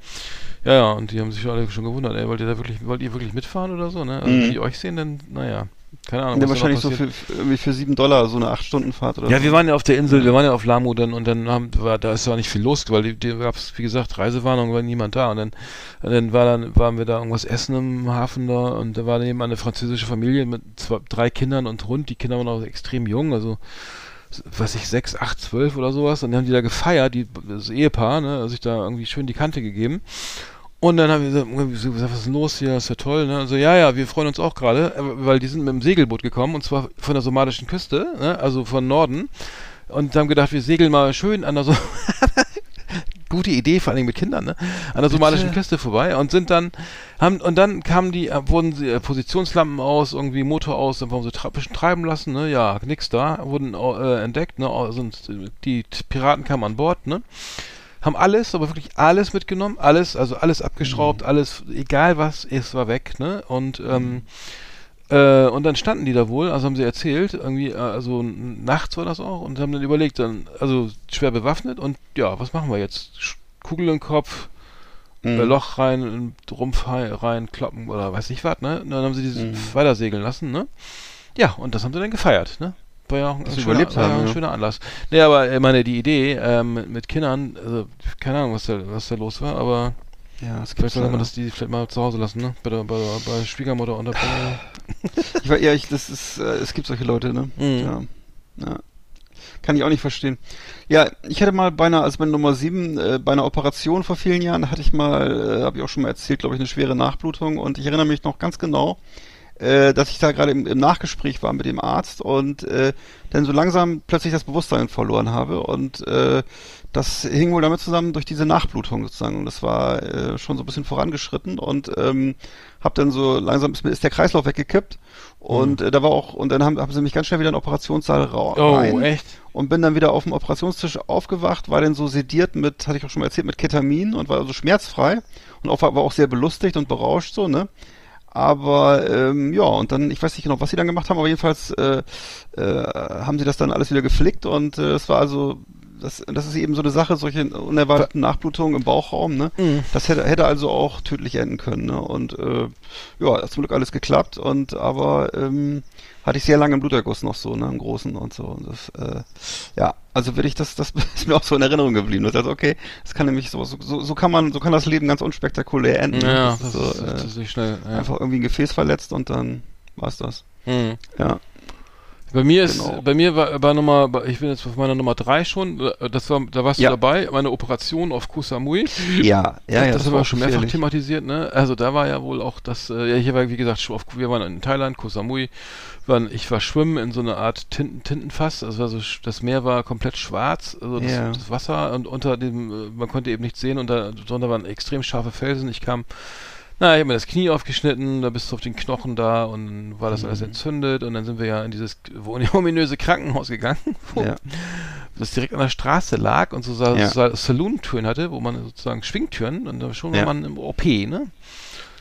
ja, ja, und die haben sich alle schon gewundert, ey, wollt ihr da wirklich, wollt ihr wirklich mitfahren oder so, ne? Also Mhm. wenn die euch sehen, dann, naja, keine Ahnung. Ja, da wahrscheinlich so für, für, irgendwie für sieben Dollar so eine acht Stunden Fahrt oder Ja, so. wir waren ja auf der Insel, wir waren ja auf Lamu dann und dann haben, war, da ist ja nicht viel los, weil die, die gab es, wie gesagt, Reisewarnung, war niemand da und dann, und dann war dann, waren wir da irgendwas essen im Hafen da und da war nebenan eine französische Familie mit zwei, drei Kindern und Hund, die Kinder waren auch extrem jung, also was ich, sechs, acht, zwölf oder sowas und dann haben die da gefeiert, die, das Ehepaar, ne, sich da irgendwie schön die Kante gegeben und dann haben wir gesagt, was ist denn los hier, ist ja toll, ne? Also ja, ja, wir freuen uns auch gerade, äh, weil die sind mit dem Segelboot gekommen und zwar von der somalischen Küste, ne? also von Norden und haben gedacht, wir segeln mal schön an der so gute Idee, vor allem mit Kindern, ne? An der somalischen Küste vorbei und sind dann haben und dann kamen die, äh, wurden sie äh, Positionslampen aus, irgendwie Motor aus, dann wurden sie tra bisschen treiben lassen, ne? Ja, nix da, wurden äh, entdeckt, ne? Sind, die T- Piraten kamen an Bord, ne? Haben alles, aber wirklich alles mitgenommen, alles, also alles abgeschraubt, alles, egal was, es war weg, ne? Und ähm, äh, und dann standen die da wohl, also haben sie erzählt, irgendwie, äh, also nachts war das auch, und haben dann überlegt, dann, also schwer bewaffnet und ja, was machen wir jetzt? Kugel im Kopf, Mhm. äh, Loch rein, Rumpf rein, kloppen oder weiß nicht was, ne? Und dann haben sie dieses Mhm. weiter segeln lassen, ne? Ja, und das haben sie dann gefeiert, ne? War ja auch ein, schöner, überlebt ja haben, ein ja. schöner Anlass. Nee, aber ich meine, die Idee ähm, mit, mit Kindern, also keine Ahnung, was da, was da los war, aber Ja, es vielleicht sollte man das die vielleicht mal zu Hause lassen, ne? Bei der, bei der, bei Schwiegermutter unterbringen. Ich war, ja, ich, das ist, äh, es gibt solche Leute, ne? Mhm. Ja. ja. Kann ich auch nicht verstehen. Ja, ich hatte mal bei einer, also bei Nummer 7, äh, bei einer Operation vor vielen Jahren, hatte ich mal, äh, habe ich auch schon mal erzählt, glaube ich, eine schwere Nachblutung und ich erinnere mich noch ganz genau, äh, dass ich da gerade im, im Nachgespräch war mit dem Arzt und äh, dann so langsam plötzlich das Bewusstsein verloren habe und äh, das hing wohl damit zusammen durch diese Nachblutung sozusagen und das war äh, schon so ein bisschen vorangeschritten und ähm, hab dann so langsam ist, ist der Kreislauf weggekippt und äh, da war auch und dann haben, haben sie mich ganz schnell wieder in den Operationssaal ra Oh, rein echt? und bin dann wieder auf dem Operationstisch aufgewacht, war dann so sediert mit, hatte ich auch schon mal erzählt, mit Ketamin und war also schmerzfrei und auch, war auch sehr belustigt und berauscht so, ne? Aber ähm, ja, und dann, ich weiß nicht genau, was sie dann gemacht haben, aber jedenfalls äh, äh, haben sie das dann alles wieder geflickt und äh, es war also, das, das ist eben so eine Sache, solche unerwarteten Nachblutungen im Bauchraum, ne? Mhm. Das hätte, hätte also auch tödlich enden können, ne? Und äh, ja, hat zum Glück alles geklappt und aber ähm, hatte ich sehr lange einen Bluterguss noch so, ne, im Großen und so. Und das, äh, ja, also will ich das, das ist mir auch so in Erinnerung geblieben. Das heißt, okay, das kann nämlich so, so, so kann man, so kann das Leben ganz unspektakulär enden. Ja, das das, ist so, ist, das äh, ist nicht schnell. Ja. einfach irgendwie ein Gefäß verletzt und dann war's das. Mhm. Ja. Bei mir ist, Genau. bei mir war, war Nummer, ich bin jetzt auf meiner Nummer drei schon, äh, das war, da warst Ja. du dabei, meine Operation auf Kusamui. Ja, ja, ja. das, haben wir schon mehrfach gefährlich. thematisiert, ne? Also da war ja wohl auch das, äh, ja, hier war wie gesagt, auf, wir waren in Thailand, Koh Samui, waren, ich war schwimmen in so einer Art Tinten, Tintenfass, also war so, sch- das Meer war komplett schwarz, also das, Ja. das Wasser und unter dem, äh, man konnte eben nichts sehen und da drunter waren extrem scharfe Felsen. Ich kam, na, ich habe mir das Knie aufgeschnitten, da bist du auf den Knochen da und war das Mhm. alles entzündet und dann sind wir ja in dieses ominöse Krankenhaus gegangen, wo Ja. das direkt an der Straße lag und so Sa Ja. Sa Saloon-Türen hatte, wo man sozusagen Schwingtüren und da schon war Ja. man im OP, ne?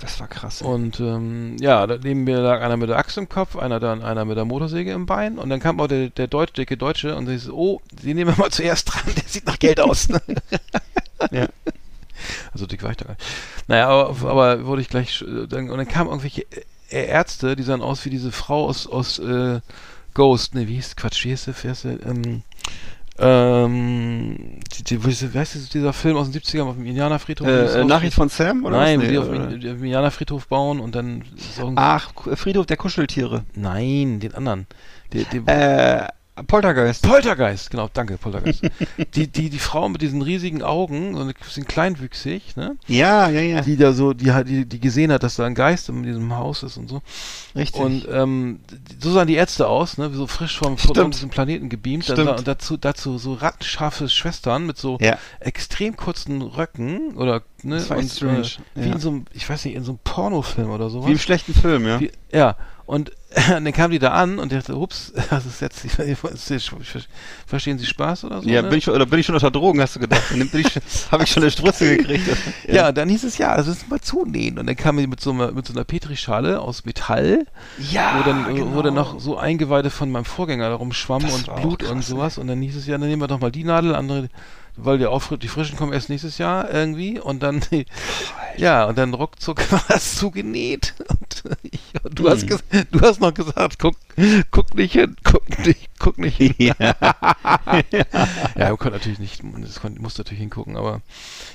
Das war krass. Und ähm, ja, da neben mir lag einer mit der Axt im Kopf, einer dann einer mit der Motorsäge im Bein und dann kam auch der, der Deut dicke Deutsche und ich so, oh, den nehmen wir mal zuerst dran, der sieht nach Geld aus. Ne? Ja. Also dick war ich da gar nicht. Naja, aber, aber wurde ich gleich, äh, dann, und dann kamen irgendwelche äh, Ärzte, die sahen aus wie diese Frau aus, aus äh, Ghost, ne, wie hieß, Quatsch, wie hieß der, wie heißt der, ähm, ähm, die, die, wie heißt dieser Film aus den 70ern auf dem Indianerfriedhof? Äh? Nachricht von Sam oder Nein, was? die Nee, auf oder? dem die auf dem Indianerfriedhof bauen und dann Ach, Friedhof der Kuscheltiere. Nein, den anderen. Der, der, Äh, Poltergeist. Poltergeist, genau, danke, Poltergeist. die, die, die Frau mit diesen riesigen Augen, so ein bisschen kleinwüchsig, ne? Ja, ja, ja. Die da so, die hat, die, die gesehen hat, dass da ein Geist in diesem Haus ist und so. Richtig. Und ähm, so sahen die Ärzte aus, ne? So frisch vom, von diesem Planeten gebeamt. Dann, Stimmt. sa- und dazu, dazu so rattenscharfe Schwestern mit so ja. extrem kurzen Röcken oder ne? Das war und, echt strange, Äh, wie ja. in so einem, ich weiß nicht, in so einem Pornofilm oder sowas. Wie im schlechten Film, ja. Wie, ja, und dann kam die da an und dachte, ups, das ist jetzt, ich, ich, verstehen Sie Spaß oder so? Ja, ne? bin ich schon, oder bin ich schon unter Drogen, hast du gedacht? Habe ich schon eine Strutze gekriegt. ja. und dann hieß es ja, das ist mal zunähen. Und dann kam die mit so einer, mit so einer Petrischale aus Metall, ja wo dann, genau. wo dann noch so Eingeweide von meinem Vorgänger darum schwamm Das und Blut krass, und sowas. Und dann hieß es ja, dann nehmen wir doch mal die Nadel, andere, weil die, auch, die frischen kommen erst nächstes Jahr irgendwie. Und dann, ja, und dann ruckzuck war das zugenäht. Und, ich, und du, hast Hm. ges du hast noch gesagt, guck, guck nicht hin, guck nicht, guck nicht hin. ja. Ja, man konnte natürlich nicht, das konnte, musste natürlich hingucken, aber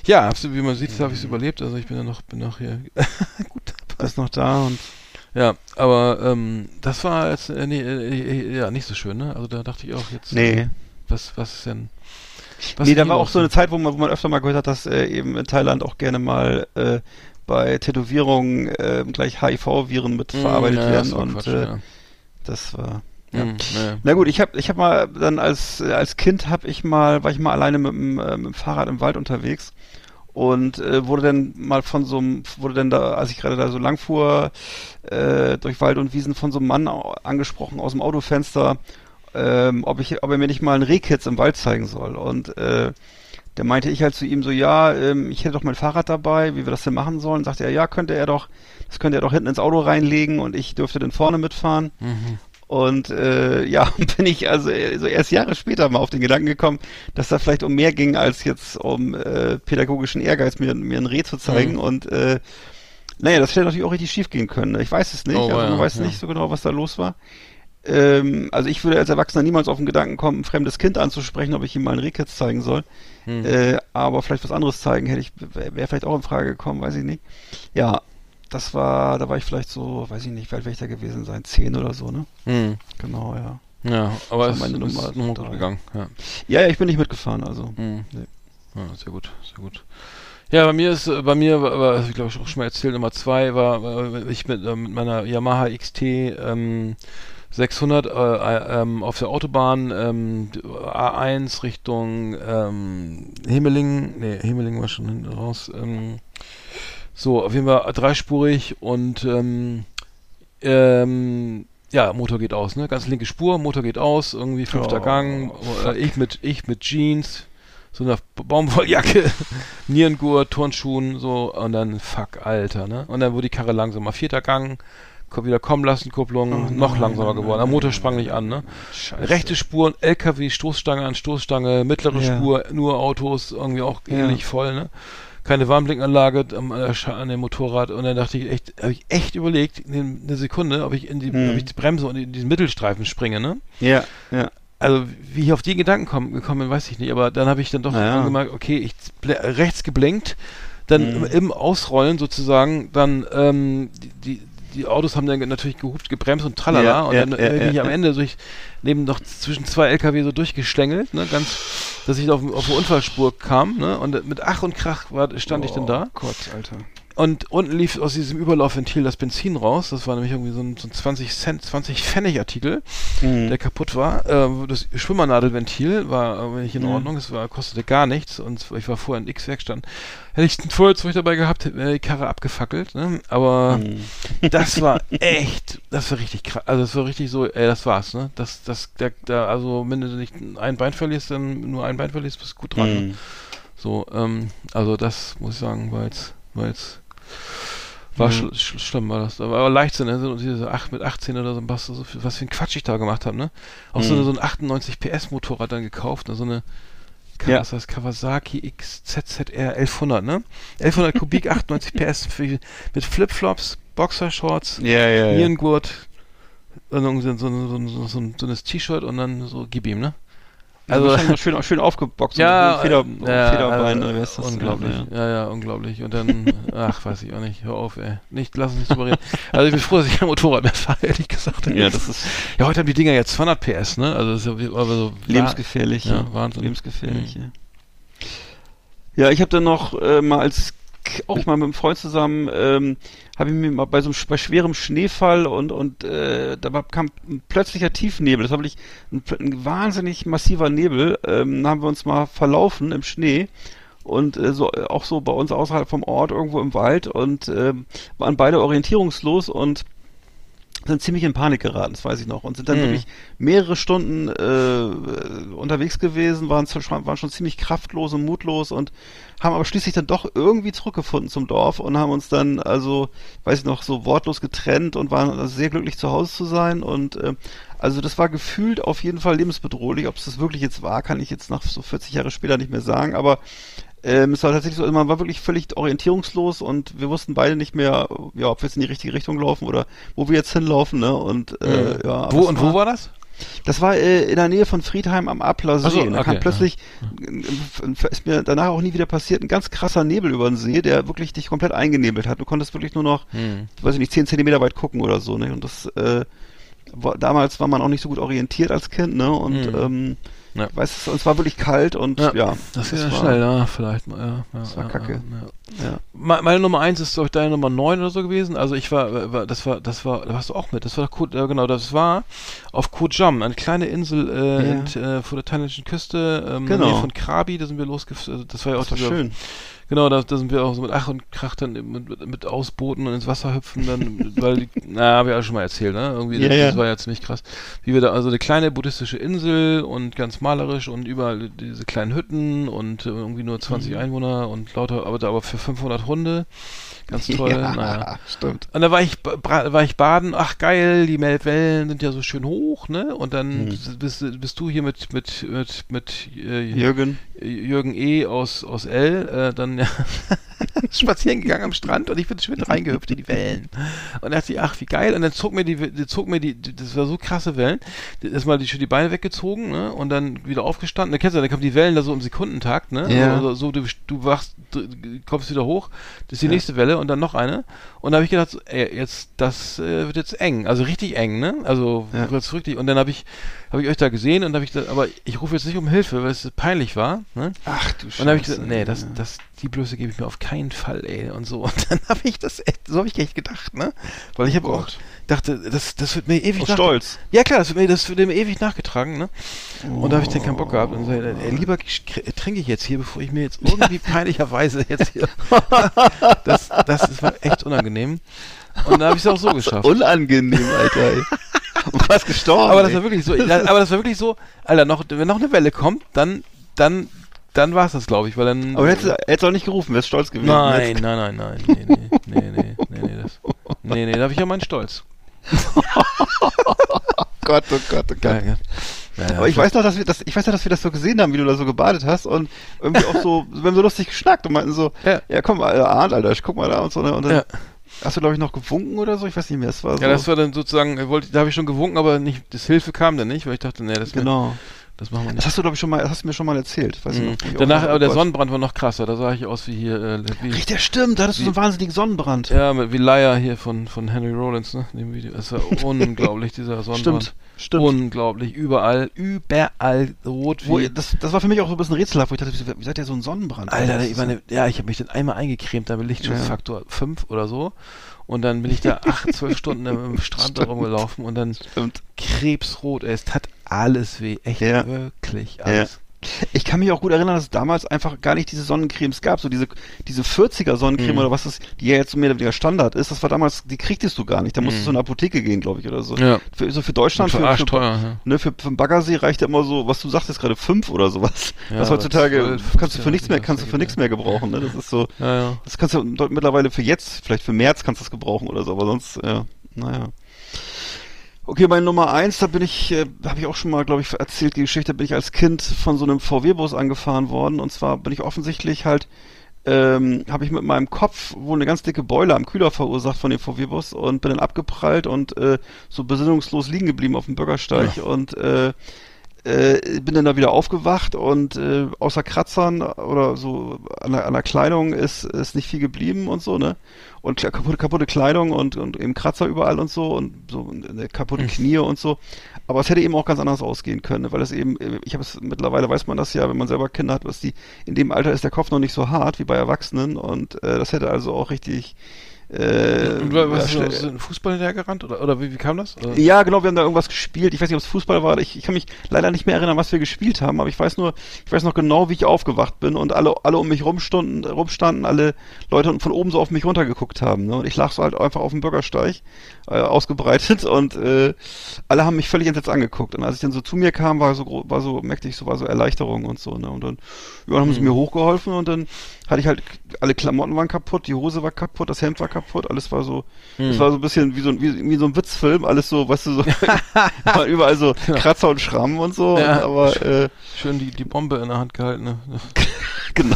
ja, wie man sieht, habe ich es überlebt, also ich bin ja noch, bin noch hier gut ist noch da und Ja, aber ähm, das war jetzt, äh, nee, äh, ja, nicht so schön, ne? Also da dachte ich auch jetzt, nee. was, was ist denn, was nee, da war auch so eine Zeit, wo man, wo man öfter mal gehört hat, dass äh, eben in Thailand auch gerne mal äh, bei Tätowierungen äh, gleich HIV-Viren mit Mm, ja, werden das war und Quatsch, äh, ja. das war ja. Mm, ja. Na gut, ich habe ich hab mal dann als als Kind habe ich mal war ich mal alleine mit dem, äh, mit dem Fahrrad im Wald unterwegs und äh, wurde dann mal von so einem wurde dann da als ich gerade da so lang fuhr äh, durch Wald und Wiesen von so einem Mann angesprochen aus dem Autofenster, ähm, ob ich ob er mir nicht mal einen Rehkitz im Wald zeigen soll und äh, der meinte ich halt zu ihm so, ja, ähm, ich hätte doch mein Fahrrad dabei, wie wir das denn machen sollen. Sagte er, ja, könnte er doch, das könnte er doch hinten ins Auto reinlegen und ich dürfte dann vorne mitfahren. Mhm. Und äh, ja, bin ich also äh, so erst Jahre später mal auf den Gedanken gekommen, dass da vielleicht um mehr ging, als jetzt um äh, pädagogischen Ehrgeiz, mir, mir ein Reh zu zeigen. Mhm. Und äh, naja, das hätte natürlich auch richtig schief gehen können. ne? Ich weiß es nicht, Oh, also man ja, weiß ja. nicht so genau, was da los war. Ähm, also ich würde als Erwachsener niemals auf den Gedanken kommen, ein fremdes Kind anzusprechen, ob ich ihm mal ein Rehkitz zeigen soll. Hm. Äh, aber vielleicht was anderes zeigen hätte ich, wäre wär vielleicht auch in Frage gekommen, weiß ich nicht. Ja, das war, da war ich vielleicht so, weiß ich nicht, wie alt ich da gewesen sein, zehn oder so, ne? Hm. Genau, ja. Ja, aber es war ist meine Nummer nochmal gut gegangen, ja. Ja, ja, ich bin nicht mitgefahren, also. Hm. Nee. Ja, sehr gut, sehr gut. Ja, bei mir ist, bei mir war, war ich glaube ich auch schon mal erzählt, Nummer zwei war, war ich mit, äh, mit meiner Yamaha XT ähm, 600 äh, äh, ähm, auf der Autobahn ähm, A1 Richtung ähm, Himmelingen, nee, Himmelingen war schon hinten raus, ähm, so, auf jeden Fall dreispurig und ähm, ähm, ja, Motor geht aus, ne? Ganz linke Spur, Motor geht aus, irgendwie fünfter Oh, Gang, äh, ich mit ich mit Jeans, so einer Baumwolljacke, Nierengurt, Turnschuhen, so und dann fuck, Alter, ne? Und dann wurde die Karre langsamer, vierter Gang, wieder kommen lassen, Kupplung, Oh noch nein, langsamer nein, geworden. Der Motor sprang nicht an, ne? Scheiße. Rechte Spuren, LKW, Stoßstange an Stoßstange, mittlere Ja. Spur, nur Autos, irgendwie auch Ja. ähnlich voll, ne? Keine Warnblinkanlage an, dem Motorrad und dann dachte ich echt, habe ich echt überlegt, in eine Sekunde, ob ich in die, Hm. ich die Bremse und in diesen Mittelstreifen springe, ne? Ja, ja. Also wie ich auf die Gedanken komm, gekommen bin, weiß ich nicht, aber dann habe ich dann doch Naja. gemerkt, okay, ich rechts geblinkt, dann Mhm. im, im Ausrollen sozusagen, dann ähm, die, die, die Autos haben dann natürlich gehupt, gebremst und tralala Ja, und ja, dann ja, bin ich ja, am. Ende so ich neben noch zwischen zwei LKW so durchgeschlängelt, ne, ganz, dass ich auf, auf eine Unfallspur kam, ne, und mit Ach und Krach war, stand ich dann da Oh Gott, Alter. Und unten lief aus diesem Überlaufventil das Benzin raus, das war nämlich irgendwie so ein, so ein 20 Cent, 20 Pfennig Artikel, Mhm. der kaputt war. Äh, das Schwimmernadelventil war nicht in Mhm. Ordnung, es war, kostete gar nichts und ich war vorher in X-Werkstatt. Hätte ich ein Feuerzeug dabei gehabt, wäre die Karre abgefackelt, ne? Aber Mhm. das war echt, das war richtig krass. Also das war richtig so, ey, das war's, ne? Das, das, der, der, also wenn du nicht ein Bein verlierst, dann nur ein Bein verlierst, bist du gut dran. Ne? Mhm. So, ähm, also das muss ich sagen, war jetzt, war jetzt, war Mhm. schl schlimm, war das. Aber, Leichtsinn, ne? So diese 8 mit 18 oder so, was, so viel, was für ein Quatsch ich da gemacht habe, ne? Auch so, Mhm. eine, so ein 98 PS Motorrad dann gekauft, ne? So eine, Ja. was heißt Kawasaki XZZR 1100, ne? 1100 Kubik, 98 PS für, mit Flipflops, Boxershorts, Ja, ja, ja. Nierengurt, irgendwie so, so, so, so, so, ein- so ein T-Shirt und dann so gib ihm, ne? Also Also- schön, schön aufgeboxt. Ja, Feder, ja, Federbein, äh, oder wie heißt das? unglaublich. Ja, Ja, ja, unglaublich. Und dann, ach, weiß ich auch nicht. Hör auf, ey. Nicht, lass uns nicht drüber reden. Also ich bin froh, dass ich kein Motorrad mehr fahre, ehrlich gesagt. ja. das ist ja, heute haben die Dinger jetzt 200 PS, ne? Also das ist ja aber so lebensgefährlich. Ja, Wahnsinn. Lebensgefährlich, Mhm. ja. Ja, ich habe dann noch äh, mal als auch mal mit einem Freund zusammen, ähm, habe ich mir mal bei so einem, bei schwerem Schneefall und und äh, da kam ein plötzlicher Tiefnebel. Das war wirklich ein, ein wahnsinnig massiver Nebel. Ähm, da haben wir uns mal verlaufen im Schnee und äh, so äh, auch so bei uns außerhalb vom Ort irgendwo im Wald und ähm, waren beide orientierungslos und sind ziemlich in Panik geraten, das weiß ich noch, und sind dann Mhm. wirklich mehrere Stunden äh, unterwegs gewesen, waren, waren schon ziemlich kraftlos und mutlos und haben aber schließlich dann doch irgendwie zurückgefunden zum Dorf und haben uns dann, also, weiß ich noch, so wortlos getrennt und waren also sehr glücklich zu Hause zu sein und äh, also das war gefühlt auf jeden Fall lebensbedrohlich. Ob es das wirklich jetzt war, kann ich jetzt nach so 40 Jahre später nicht mehr sagen, aber ähm, es war tatsächlich so, also man war wirklich völlig orientierungslos und wir wussten beide nicht mehr, ja, ob wir jetzt in die richtige Richtung laufen oder wo wir jetzt hinlaufen, ne? Und äh, Mhm. ja. Wo und wo war das? das war äh, in der Nähe von Friedheim am Appler See. So, und da okay, kam plötzlich, äh, ist mir danach auch nie wieder passiert, ein ganz krasser Nebel über den See, der wirklich dich komplett eingenebelt hat. Du konntest wirklich nur noch, Hm. weiß ich nicht, 10 Zentimeter weit gucken oder so. Ne? Und das, äh, war, damals war man auch nicht so gut orientiert als Kind, ne? Und Mhm. ähm, Ja. weißt du, es war wirklich kalt und ja, Ja, Das ist ja schnell, ja, vielleicht ja. Das war kacke. Meine Nummer eins ist, glaube ich, deine Nummer neun oder so gewesen. Also ich war, war das war, das war, da warst du auch mit. Das war genau, das war auf Koh Jam, eine kleine Insel äh, in, äh, vor der thailändischen Küste, ähm, Genau. in der Nähe von Krabi, da sind wir losgefahren. Das war ja auch Das war schön. Genau, da, da sind wir auch so mit Ach und Krach dann mit, mit, mit Ausbooten und ins Wasser hüpfen, dann, weil, die, na, habe ich auch schon mal erzählt, ne? Irgendwie, Ja, das, ja. das war ja ziemlich krass. Wie wir da, also eine kleine buddhistische Insel und ganz malerisch und überall diese kleinen Hütten und äh, irgendwie nur 20 Mhm. Einwohner und lauter, aber da aber für 500 Hunde. Ganz toll, ja, naja. stimmt. Und da war ich, war ich baden, ach geil, die Wellen sind ja so schön hoch, ne? Und dann Mhm. bist, bist du hier mit, mit, mit, mit äh, Jürgen. Jürgen E. aus, aus L, äh, dann ja. spazieren gegangen am Strand und ich bin schön reingehüpft in die Wellen. Und dachte ich, ach, wie geil. Und dann zog mir die, die zog mir die, die das war so krasse Wellen. Erstmal die, die Beine weggezogen, ne? Und dann wieder aufgestanden. Da kennst du, dann kommen die Wellen da so im Sekundentakt, ne? Ja. Also, so, du, du wachst, du kommst wieder hoch, das ist die Ja. nächste Welle und dann noch eine. Und da habe ich gedacht, so, ey, jetzt, das äh, wird jetzt eng. Also richtig eng, ne? Also Ja. richtig. Und dann habe ich, habe ich euch da gesehen und habe ich da, aber ich rufe jetzt nicht um Hilfe, weil es peinlich war, ne? Ach du Und dann habe ich gesagt, nee, das, das, die Blöße gebe ich mir auf keinen Fall, ey, und so. Und dann habe ich das echt, so habe ich echt gedacht, ne? Weil ich habe auch dachte, das, das wird mir ewig nach- Stolz. Ja klar, das wird mir, das wird mir ewig nachgetragen, ne? Und da habe ich dann keinen Bock gehabt und gesagt, ey, lieber kr- trinke ich jetzt hier, bevor ich mir jetzt irgendwie peinlicherweise jetzt hier. das, das ist war echt unangenehm. Und da habe ich es auch so geschafft. Unangenehm, Alter. Ey. Und fast gestorben. Aber das war wirklich so, aber das war wirklich so, Alter, noch, wenn noch eine Welle kommt, dann, dann, dann war es das, glaube ich, weil dann. Aber hättest du hättest auch nicht gerufen, wärst stolz gewesen. Nein, nein, nein, nein. Nee, nee, nee, nee, nee, nee, das. Nee, nee, da habe ich ja meinen Stolz. Gott, oh Gott, oh Gott. Ja. Ja, ja, Aber ich weiß noch, dass wir das, ich weiß noch, dass wir das so gesehen haben, wie du da so gebadet hast und irgendwie auch so, wir haben so lustig geschnackt und meinten so, Ja. ja, komm, Alter, Arndt, Alter, ich guck mal da und so, ne? Und dann Ja. hast du, glaube ich, noch gewunken oder so, ich weiß nicht mehr, es war so. Ja, das war dann sozusagen, wollte, da habe ich schon gewunken, aber nicht, das Hilfe kam dann nicht, weil ich dachte, nee, das, genau. Das machen wir Das nicht. hast du, glaube ich, schon mal, das hast du mir schon mal erzählt. Weiß Mhm. noch, ich auch Danach, aber oh der. Sonnenbrand war noch krasser, da sah ich aus wie hier, äh, wie, Richtig, der stimmt, da hattest du so einen wahnsinnigen Sonnenbrand. ja, wie Liar hier von, von Henry Rollins, ne, in dem Video. Das war unglaublich, dieser Sonnenbrand. Stimmt, stimmt. Unglaublich, überall, überall rot wie, das, das war für mich auch so ein bisschen rätselhaft, wo ich dachte, wie, wie seid ihr so ein Sonnenbrand? Alter, Das ich meine, ja, ich habe mich dann einmal eingecremt, da mit Lichtschutzfaktor 5 oder so. Und dann bin ich da acht, zwölf Stunden im Strand da rumgelaufen und dann Stimmt. krebsrot, ey, es tat alles weh, echt Ja. wirklich alles. Ich kann mich auch gut erinnern, dass es damals einfach gar nicht diese Sonnencremes gab. So diese, diese 40er Sonnencreme Mhm. oder was das, die ja jetzt so mehr oder weniger Standard ist, das war damals, die kriegtest du gar nicht. Da musstest du in eine Apotheke gehen, glaube ich, oder so. Ja. Für, so für Deutschland, für, für arschteuer, ja. ne, für, für den Baggersee reicht ja immer so, was du sagtest gerade, fünf oder sowas. Ja, aber heutzutage 12, kannst du für 15, nichts mehr, das kannst du für nichts mehr gebrauchen, ne? Das ist so, Ja, ja. das kannst du mittlerweile für jetzt, vielleicht für März kannst du das gebrauchen oder so, aber sonst, ja, naja. Okay, bei Nummer eins, da bin ich, äh, habe ich auch schon mal, glaube ich, erzählt, die Geschichte, bin ich als Kind von so einem VW-Bus angefahren worden. Und zwar bin ich offensichtlich halt, ähm, habe ich mit meinem Kopf wohl eine ganz dicke Beule am Kühler verursacht von dem VW-Bus und bin dann abgeprallt und äh, so besinnungslos liegen geblieben auf dem Bürgersteig und äh, äh, bin dann da wieder aufgewacht und äh, außer Kratzern oder so an der, an der Kleidung ist, ist nicht viel geblieben und so, ne? Und kaputte, kaputte Kleidung und, und eben Kratzer überall und so und so äh, kaputte Knie und so. Aber es hätte eben auch ganz anders ausgehen können, weil es eben, ich habe es mittlerweile weiß man das ja, wenn man selber Kinder hat, was die, in dem Alter ist der Kopf noch nicht so hart wie bei Erwachsenen und äh, das hätte also auch richtig äh, was ist schnell- ein Fußball hinterhergerannt? Oder, oder wie, wie kam das? Oder? ja, genau, wir haben da irgendwas gespielt. Ich weiß nicht, ob es Fußball war. Ich, ich kann mich leider nicht mehr erinnern, was wir gespielt haben, aber ich weiß nur, ich weiß noch genau, wie ich aufgewacht bin und alle, alle um mich rumstanden, rumstanden, alle Leute von oben so auf mich runtergeguckt haben. Ne? Und ich lag so halt einfach auf dem Bürgersteig, äh, ausgebreitet und äh, alle haben mich völlig entsetzt angeguckt. Und als ich dann so zu mir kam, war so war so, merkte ich so, war so Erleichterung und so, ne? Und dann, ja, dann haben sie mir hochgeholfen und dann hatte ich halt, alle Klamotten waren kaputt, die Hose war kaputt, das Hemd war kaputt, alles war so, es war so ein bisschen wie so, ein- wie, wie so ein Witzfilm, alles so, weißt du, so, war überall so Kratzer und Schrammen und so, Ja. und, aber, äh, Schön die, die Bombe in der Hand gehalten. Ne? genau.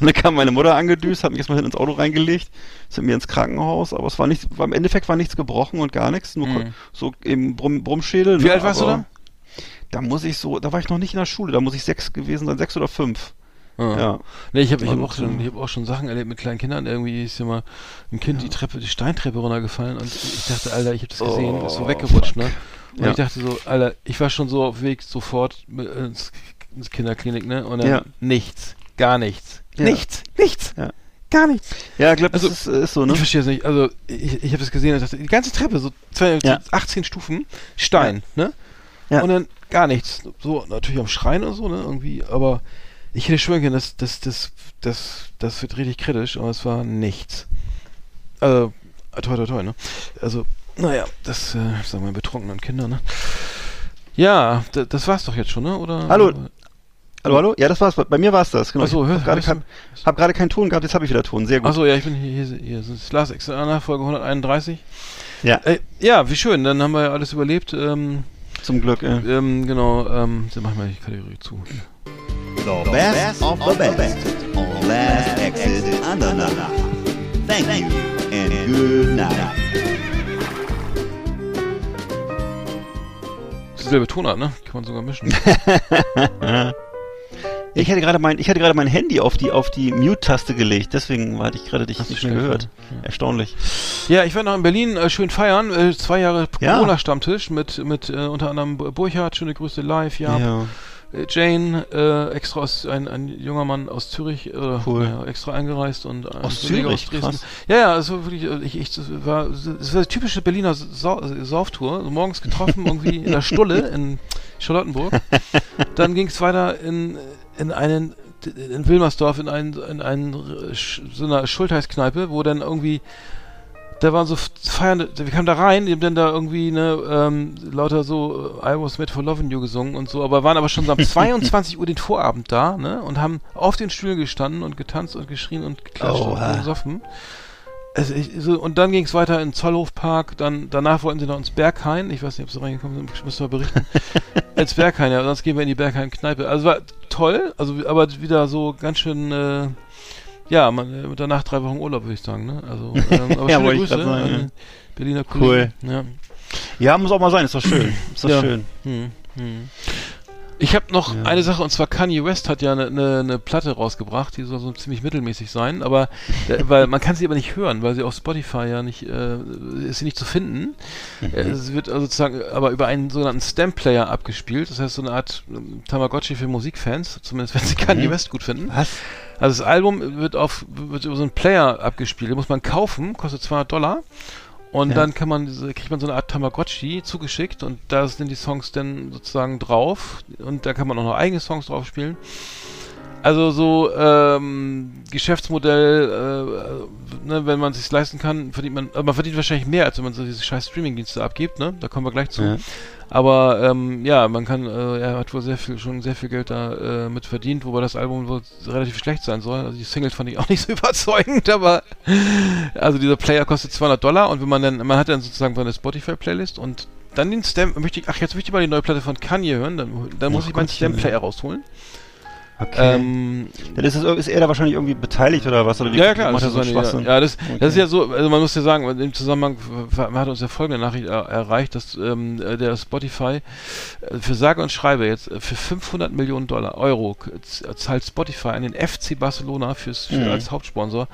Und dann kam meine Mutter angedüst, hat mich erstmal hinten ins Auto reingelegt, sind mir ins Krankenhaus, aber es war nichts, war, im Endeffekt war nichts gebrochen und gar nichts, nur ko- so eben Brumm, Brummschädel. Wie ne, alt warst du da? Da muss ich so, da war ich noch nicht in der Schule, da muss ich sechs gewesen sein, sechs oder fünf. Ja. Nee, ich habe ich hab auch, schon- äh, ich hab auch schon Sachen erlebt mit kleinen Kindern. Irgendwie ist ja mal ein Kind die Treppe, die Steintreppe runtergefallen und ich dachte, Alter, ich habe das gesehen, ist so Oh, weggerutscht, ne? Und Ja. ich dachte so, Alter, ich war schon so auf Weg sofort mit, ins, ins Kinderklinik, ne? Und dann Ja. nichts, gar nichts, Ja. nichts, nichts, Ja. gar nichts. Ja, ich glaube, das Also, ist, ist so, ne? Ich verstehe es nicht. Also ich, ich habe das gesehen und dachte, die ganze Treppe, Ja. so 18 Stufen, Stein, ne? Ja. Und dann gar nichts. So natürlich am Schreien und so, ne? Irgendwie, aber ich hätte schwören können, das, das, das, das, das wird richtig kritisch, aber es war nichts. Also, toi, toi, toi, ne? Also, naja, das, äh, sagen wir, betrunkenen Kinder, ne? Ja, da, das war's doch jetzt schon, ne? Oder? Hallo. Hallo, hallo? Ja, das war's. Bei mir war's das, genau. Achso, ich hör, gerade kein, du- hab gerade keinen Ton gehabt, jetzt habe ich wieder Ton. Sehr gut. Achso, ja, ich bin hier, hier, hier ist Lars Exana, Folge 131. Ja, Äh, ja, wie schön, dann haben wir ja alles überlebt. Ähm, zum Glück. Äh. ähm, genau, ähm, dann machen wir die Kategorie zu. The best of the best on Last Exit Andernach. Thank you and good night. Dieselbe Tonart, ne? Kann man sogar mischen. Ich hatte gerade mein, ich hatte gerade mein Handy auf die, auf die Mute-Taste gelegt, deswegen hatte ich gerade dich Hast nicht mehr gehört. Ja. Erstaunlich. Ja, ich war noch in Berlin äh, schön feiern. Äh, zwei Jahre Ja. Corona-Stammtisch mit, mit äh, unter anderem Bu- Burchard, schöne Grüße live, ja. Ja. Äh, Jane, äh, extra aus, ein, ein junger Mann aus Zürich, äh, Cool. ja, extra eingereist und ein Aus Kollege Zürich? Dresden. Krass. Ja, ja, also wirklich, äh, ich, ich, das war, das war typische Berliner Sau Sauftour. Also morgens getroffen, irgendwie in der Stulle in Charlottenburg. Dann ging es weiter in, in einen, in Wilmersdorf in einen, in einen, äh, so einer Schultheißkneipe, wo dann irgendwie da waren so feiernde, wir kamen da rein, die haben dann da irgendwie ne, ähm, lauter so äh, I was made for loving you gesungen und so, aber waren aber schon so um 22 Uhr den Vorabend da, ne, und haben auf den Stühlen gestanden und getanzt und geschrien und geklatscht Oha. und gesoffen. Also ich, so, und dann ging es weiter in Zollhofpark, dann danach wollten sie noch ins Berghain, ich weiß nicht, ob sie reingekommen sind, müssen wir berichten. ins Berghain, ja, sonst gehen wir in die Berghain-Kneipe. Also war toll, also aber wieder so ganz schön, äh, ja, man, äh, danach drei Wochen Urlaub, würde ich sagen, ne? Also, ähm, aber Ja, schöne Grüße sagen, an Berliner Cool. Kollegen. Ja. Ja, muss auch mal sein, ist doch schön. Ist doch Ja. schön. Hm, hm. Ich habe noch Ja. eine Sache und zwar Kanye West hat ja eine ne, ne Platte rausgebracht, die soll so ziemlich mittelmäßig sein, aber äh, weil man kann sie aber nicht hören, weil sie auf Spotify ja nicht äh, ist sie nicht zu finden. Äh, Es wird also sozusagen aber über einen sogenannten Stamp Player abgespielt, das heißt so eine Art ähm, Tamagotchi für Musikfans, zumindest wenn sie Kanye Mhm. West gut finden. Was? Also das Album wird auf wird über so einen Player abgespielt, den muss man kaufen, kostet 200 Dollar. Und Ja. dann kann man diese, kriegt man so eine Art Tamagotchi zugeschickt und da sind die Songs dann sozusagen drauf und da kann man auch noch eigene Songs drauf spielen. Also so ähm, Geschäftsmodell, äh, ne, wenn man es sich leisten kann, verdient man, aber man verdient wahrscheinlich mehr, als wenn man so diese scheiß Streamingdienste abgibt, ne? Da kommen wir gleich zu. Ja. Aber ähm, ja, man kann, äh, er hat wohl sehr viel, schon sehr viel Geld da äh, mit verdient, wobei das Album wohl relativ schlecht sein soll. Also die Singles fand ich auch nicht so überzeugend, aber also dieser Player kostet 200 Dollar und wenn man dann, man hat dann sozusagen seine Spotify-Playlist und dann den Stamp, möchte ich, ach jetzt möchte ich mal die neue Platte von Kanye hören, dann, dann muss ich meinen Stamp-Player rausholen. Okay. Ähm, Dann ist, es, ist er da wahrscheinlich irgendwie beteiligt oder was? Oder wie ja, klar. macht er Das so ja, ja, das, Okay. das ist ja so, also man muss ja sagen, im Zusammenhang man hat uns ja folgende Nachricht er, erreicht, dass ähm, äh, der Spotify äh, für sage und schreibe jetzt äh, für 500 Millionen Dollar Euro zahlt Spotify an den FC Barcelona fürs, für, Mhm. als Hauptsponsor.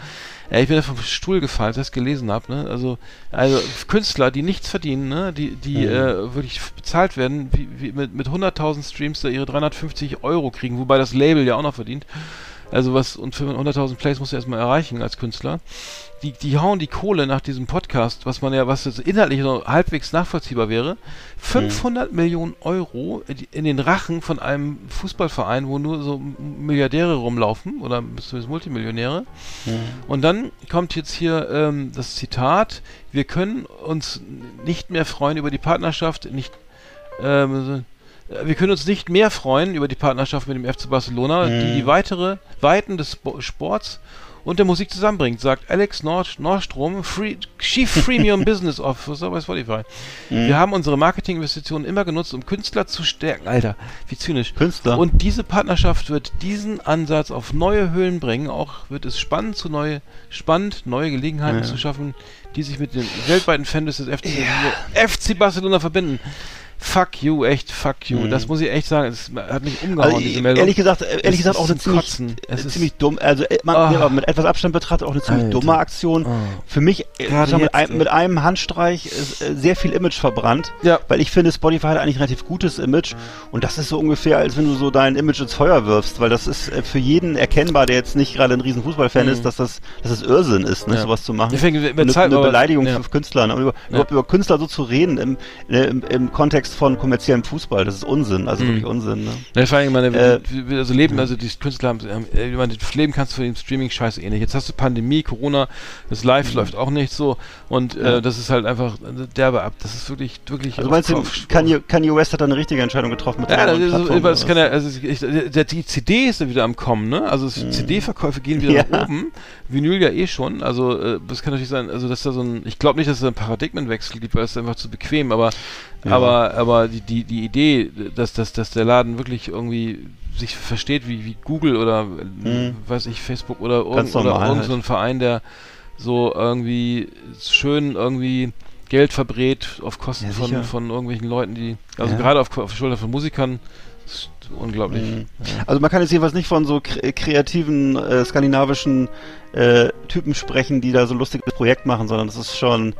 Ja, ich bin da vom Stuhl gefallen, als ich das gelesen habe. Ne? Also, also Künstler, die nichts verdienen, ne? die, die Mhm. äh, wirklich bezahlt werden, wie, wie mit, mit 100.000 Streams da ihre 350 Euro kriegen, wobei das Label ja auch noch verdient. Also was, und für 100.000 Plays musst du erstmal erreichen als Künstler. Die, die hauen die Kohle nach diesem Podcast, was man ja, was jetzt inhaltlich so halbwegs nachvollziehbar wäre, 500 Millionen Euro in den Rachen von einem Fußballverein, wo nur so Milliardäre rumlaufen oder zumindest Multimillionäre. Mhm. Und dann kommt jetzt hier ähm, das Zitat, wir können uns nicht mehr freuen über die Partnerschaft, nicht ähm, äh, wir können uns nicht mehr freuen über die Partnerschaft mit dem FC Barcelona, die Mhm. die weitere Weiten des Spo Sports und der Musik zusammenbringt, sagt Alex Nord Nordstrom, Free, Chief Freemium Business Officer bei Spotify. Mhm. Wir haben unsere Marketinginvestitionen immer genutzt, um Künstler zu stärken. Alter, wie zynisch. Künstler. Und diese Partnerschaft wird diesen Ansatz auf neue Höhen bringen. Auch wird es spannend, zu neue, spannend neue Gelegenheiten Ja. zu schaffen, die sich mit den weltweiten Fans des FC, FC Barcelona verbinden. Fuck you, echt, fuck you. Mhm. Das muss ich echt sagen. Es hat mich umgehauen, Also, diese Meldung. ehrlich gesagt, äh, ehrlich Es gesagt auch eine ziemlich, Kotzen. äh, Es ist- ziemlich dumm, also äh, man, ja, mit etwas Abstand betrachtet auch eine ziemlich Alter. dumme Aktion. Oh. Für mich äh, Gerade jetzt, mit, ein, ey. mit einem Handstreich ist, äh, sehr viel Image verbrannt, Ja. weil ich finde, Spotify hat eigentlich ein relativ gutes Image und das ist so ungefähr, als wenn du so dein Image ins Feuer wirfst, weil das ist äh, für jeden erkennbar, der jetzt nicht gerade ein riesen Fußballfan Mhm. ist, dass das, dass das Irrsinn ist, ne, Ja. sowas zu machen. Deswegen, eine, eine Beleidigung ja. für Künstler. Ne? Über, überhaupt über Künstler so zu reden im, äh, im, im Kontext von kommerziellem Fußball, das ist Unsinn, also Mhm. wirklich Unsinn. Ne? Ja, vor allem, meine, Äh, also Leben, also die Künstler haben, äh, ich meine, das Leben kannst du für den Streaming-Scheiß eh nicht. Jetzt hast du Pandemie, Corona, das Live läuft auch nicht so und Mhm. Ja. äh, das ist halt einfach äh, derbe ab. Das ist wirklich, wirklich. Also meinst du, Kanye, Kanye West hat da eine richtige Entscheidung getroffen mit Ja, der das, ist, das kann ja, also ich, der, die CD ist ja wieder am Kommen, ne? Also es- CD-Verkäufe gehen wieder Ja. nach oben. Vinyl ja eh schon. Also äh, das kann natürlich sein, also dass da so ein, ich glaube nicht, dass es da ein Paradigmenwechsel gibt, weil es einfach zu bequem, aber Ja. aber aber die, die, die Idee, dass, dass, dass der Laden wirklich irgendwie sich versteht wie, wie Google oder Mhm. weiß ich, Facebook oder, irgend, oder normal irgend halt. so ein Verein, der so irgendwie schön irgendwie Geld verbrät auf Kosten Ja, von, von irgendwelchen Leuten, die, also Ja. gerade auf, auf Schulter von Musikern, ist unglaublich. Mhm. Also man kann jetzt jedenfalls nicht von so kre kreativen äh, skandinavischen äh, Typen sprechen, die da so ein lustiges Projekt machen, sondern das ist schon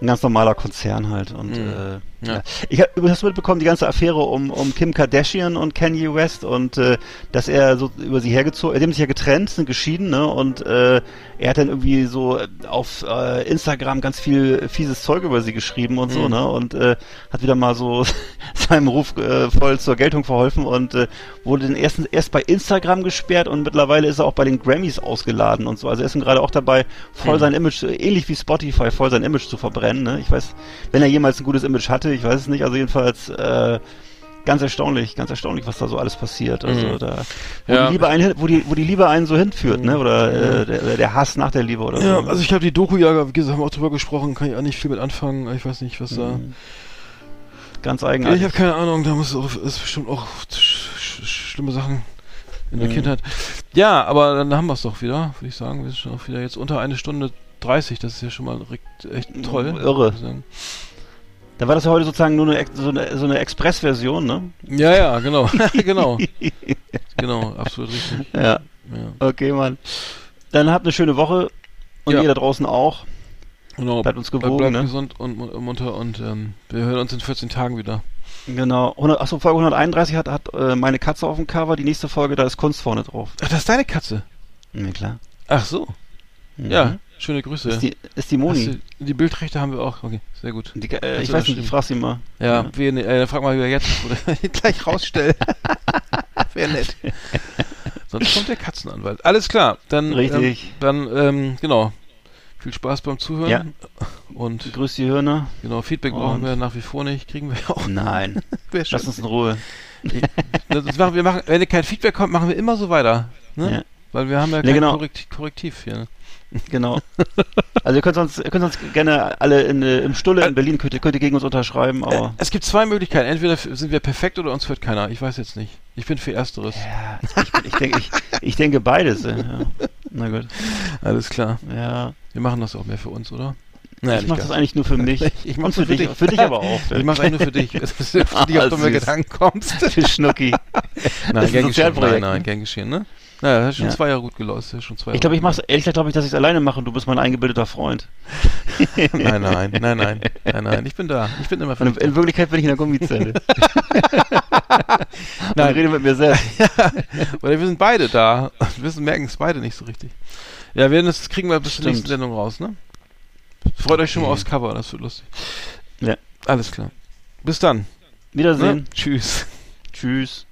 ein ganz normaler Konzern halt. Und Mhm. äh, Ja. ja. ich habe du mitbekommen, die ganze Affäre um, um Kim Kardashian und Kanye West und äh, dass er so über sie hergezogen, die haben sich ja getrennt, sind geschieden, ne? Und äh, er hat dann irgendwie so auf äh, Instagram ganz viel fieses Zeug über sie geschrieben und so, Mhm. ne? Und äh, hat wieder mal so seinem Ruf äh, voll zur Geltung verholfen und äh, wurde dann erst, erst bei Instagram gesperrt und mittlerweile ist er auch bei den Grammys ausgeladen und so. Also er ist gerade auch dabei, voll Mhm. sein Image, ähnlich wie Spotify, voll sein Image zu verbrennen. Ne? Ich weiß, wenn er jemals ein gutes Image hatte, ich weiß es nicht. Also jedenfalls äh, ganz erstaunlich, ganz erstaunlich, was da so alles passiert. Also Mhm. da, wo, Ja. die Liebe einen, wo die, wo die Liebe einen so hinführt, ne? Oder Ja. äh, der, der Hass nach der Liebe oder Ja, so. also ich habe die Doku ja, wie gesagt, haben wir auch drüber gesprochen, kann ich auch nicht viel mit anfangen. Ich weiß nicht, was da. Mhm. Ganz eigenartig. ich habe keine Ahnung, da muss auch, ist bestimmt auch sch sch schlimme Sachen in der Mhm. Kindheit. Ja, aber dann haben wir es doch wieder, würde ich sagen. Wir sind schon auch wieder jetzt unter eine Stunde 30, das ist ja schon mal echt toll. Irre. Da war das ja heute sozusagen nur eine, so eine, so eine Express-Version, ne? Ja, ja, genau. genau. Genau, absolut richtig. Ja, Ja. okay, Mann. Dann habt eine schöne Woche und Ja. ihr da draußen auch. Genau. Bleibt uns gewogen, Bleibt ne? gesund und mu- munter und ähm, wir hören uns in 14 Tagen wieder. Genau. 100, achso, Folge 131 hat, hat äh, meine Katze auf dem Cover. Die nächste Folge, da ist Kunst vorne drauf. Ach, das ist deine Katze. Ja, klar. Ach so. Mhm. Ja, schöne Grüße. Ist die, ist die Moni. du, die Bildrechte haben wir auch. Okay, sehr gut. Die, äh, ich weiß nicht, ich frag sie mal. Ja, wen, äh, frag mal, wer jetzt oder gleich rausstellen. Wäre nett. Sonst kommt der Katzenanwalt. Alles klar, dann. Richtig. Ähm, dann, ähm, genau. Viel Spaß beim Zuhören. Ja. Und Grüß die Hörner. genau, Feedback brauchen Und- wir nach wie vor nicht. Kriegen wir ja auch. Nein. Lass uns in Ruhe. Das machen, wir machen, wenn kein Feedback kommt, machen wir immer so weiter. Ne? Ja. Weil wir haben ja Ja, kein genau. Korrekt, Korrektiv hier. Ne? Genau. Also ihr könnt uns, ihr könnt uns gerne alle in, äh, im Stulle in Berlin könnt ihr, könnt ihr gegen uns unterschreiben, aber. es gibt zwei Möglichkeiten. Entweder sind wir perfekt oder uns hört keiner. Ich weiß jetzt nicht. Ich bin für Ersteres. Ja, ich, ich, denke, ich, ich denke beides. äh, Ja. Na gut. Alles klar. Ja. Wir machen das auch mehr für uns, oder? Naja, ich mache das eigentlich nur für mich. Ich Und mach's für für dich. dich. Für dich aber auch. Ich mach's eigentlich nur für dich. Dass du für dich auf dumme süß. Gedanken kommst. Für Schnucki. Nein, ist ein gern geschehen. Nein, nein, ne? gern geschehen, ne? Naja, das hat schon Ja. zwei Jahre gut gelaufen. Ist schon zwei Ich glaube, ich mach's, ehrlich gesagt glaube ich, dass ich es alleine mache und du bist mein eingebildeter Freund. Nein, nein, nein, nein, nein, nein. Ich bin da. Ich bin immer in da. Wirklichkeit bin ich in der Gummizelle. Nein. Rede mit mir selbst. Oder wir sind beide da. Wir merken es beide nicht so richtig. Ja, wir das kriegen wir bis zur nächsten Sendung raus, ne? Freut euch schon mal aufs Cover, das wird lustig. Ja. Alles klar. Bis dann. Wiedersehen. Ne? Tschüss. Tschüss.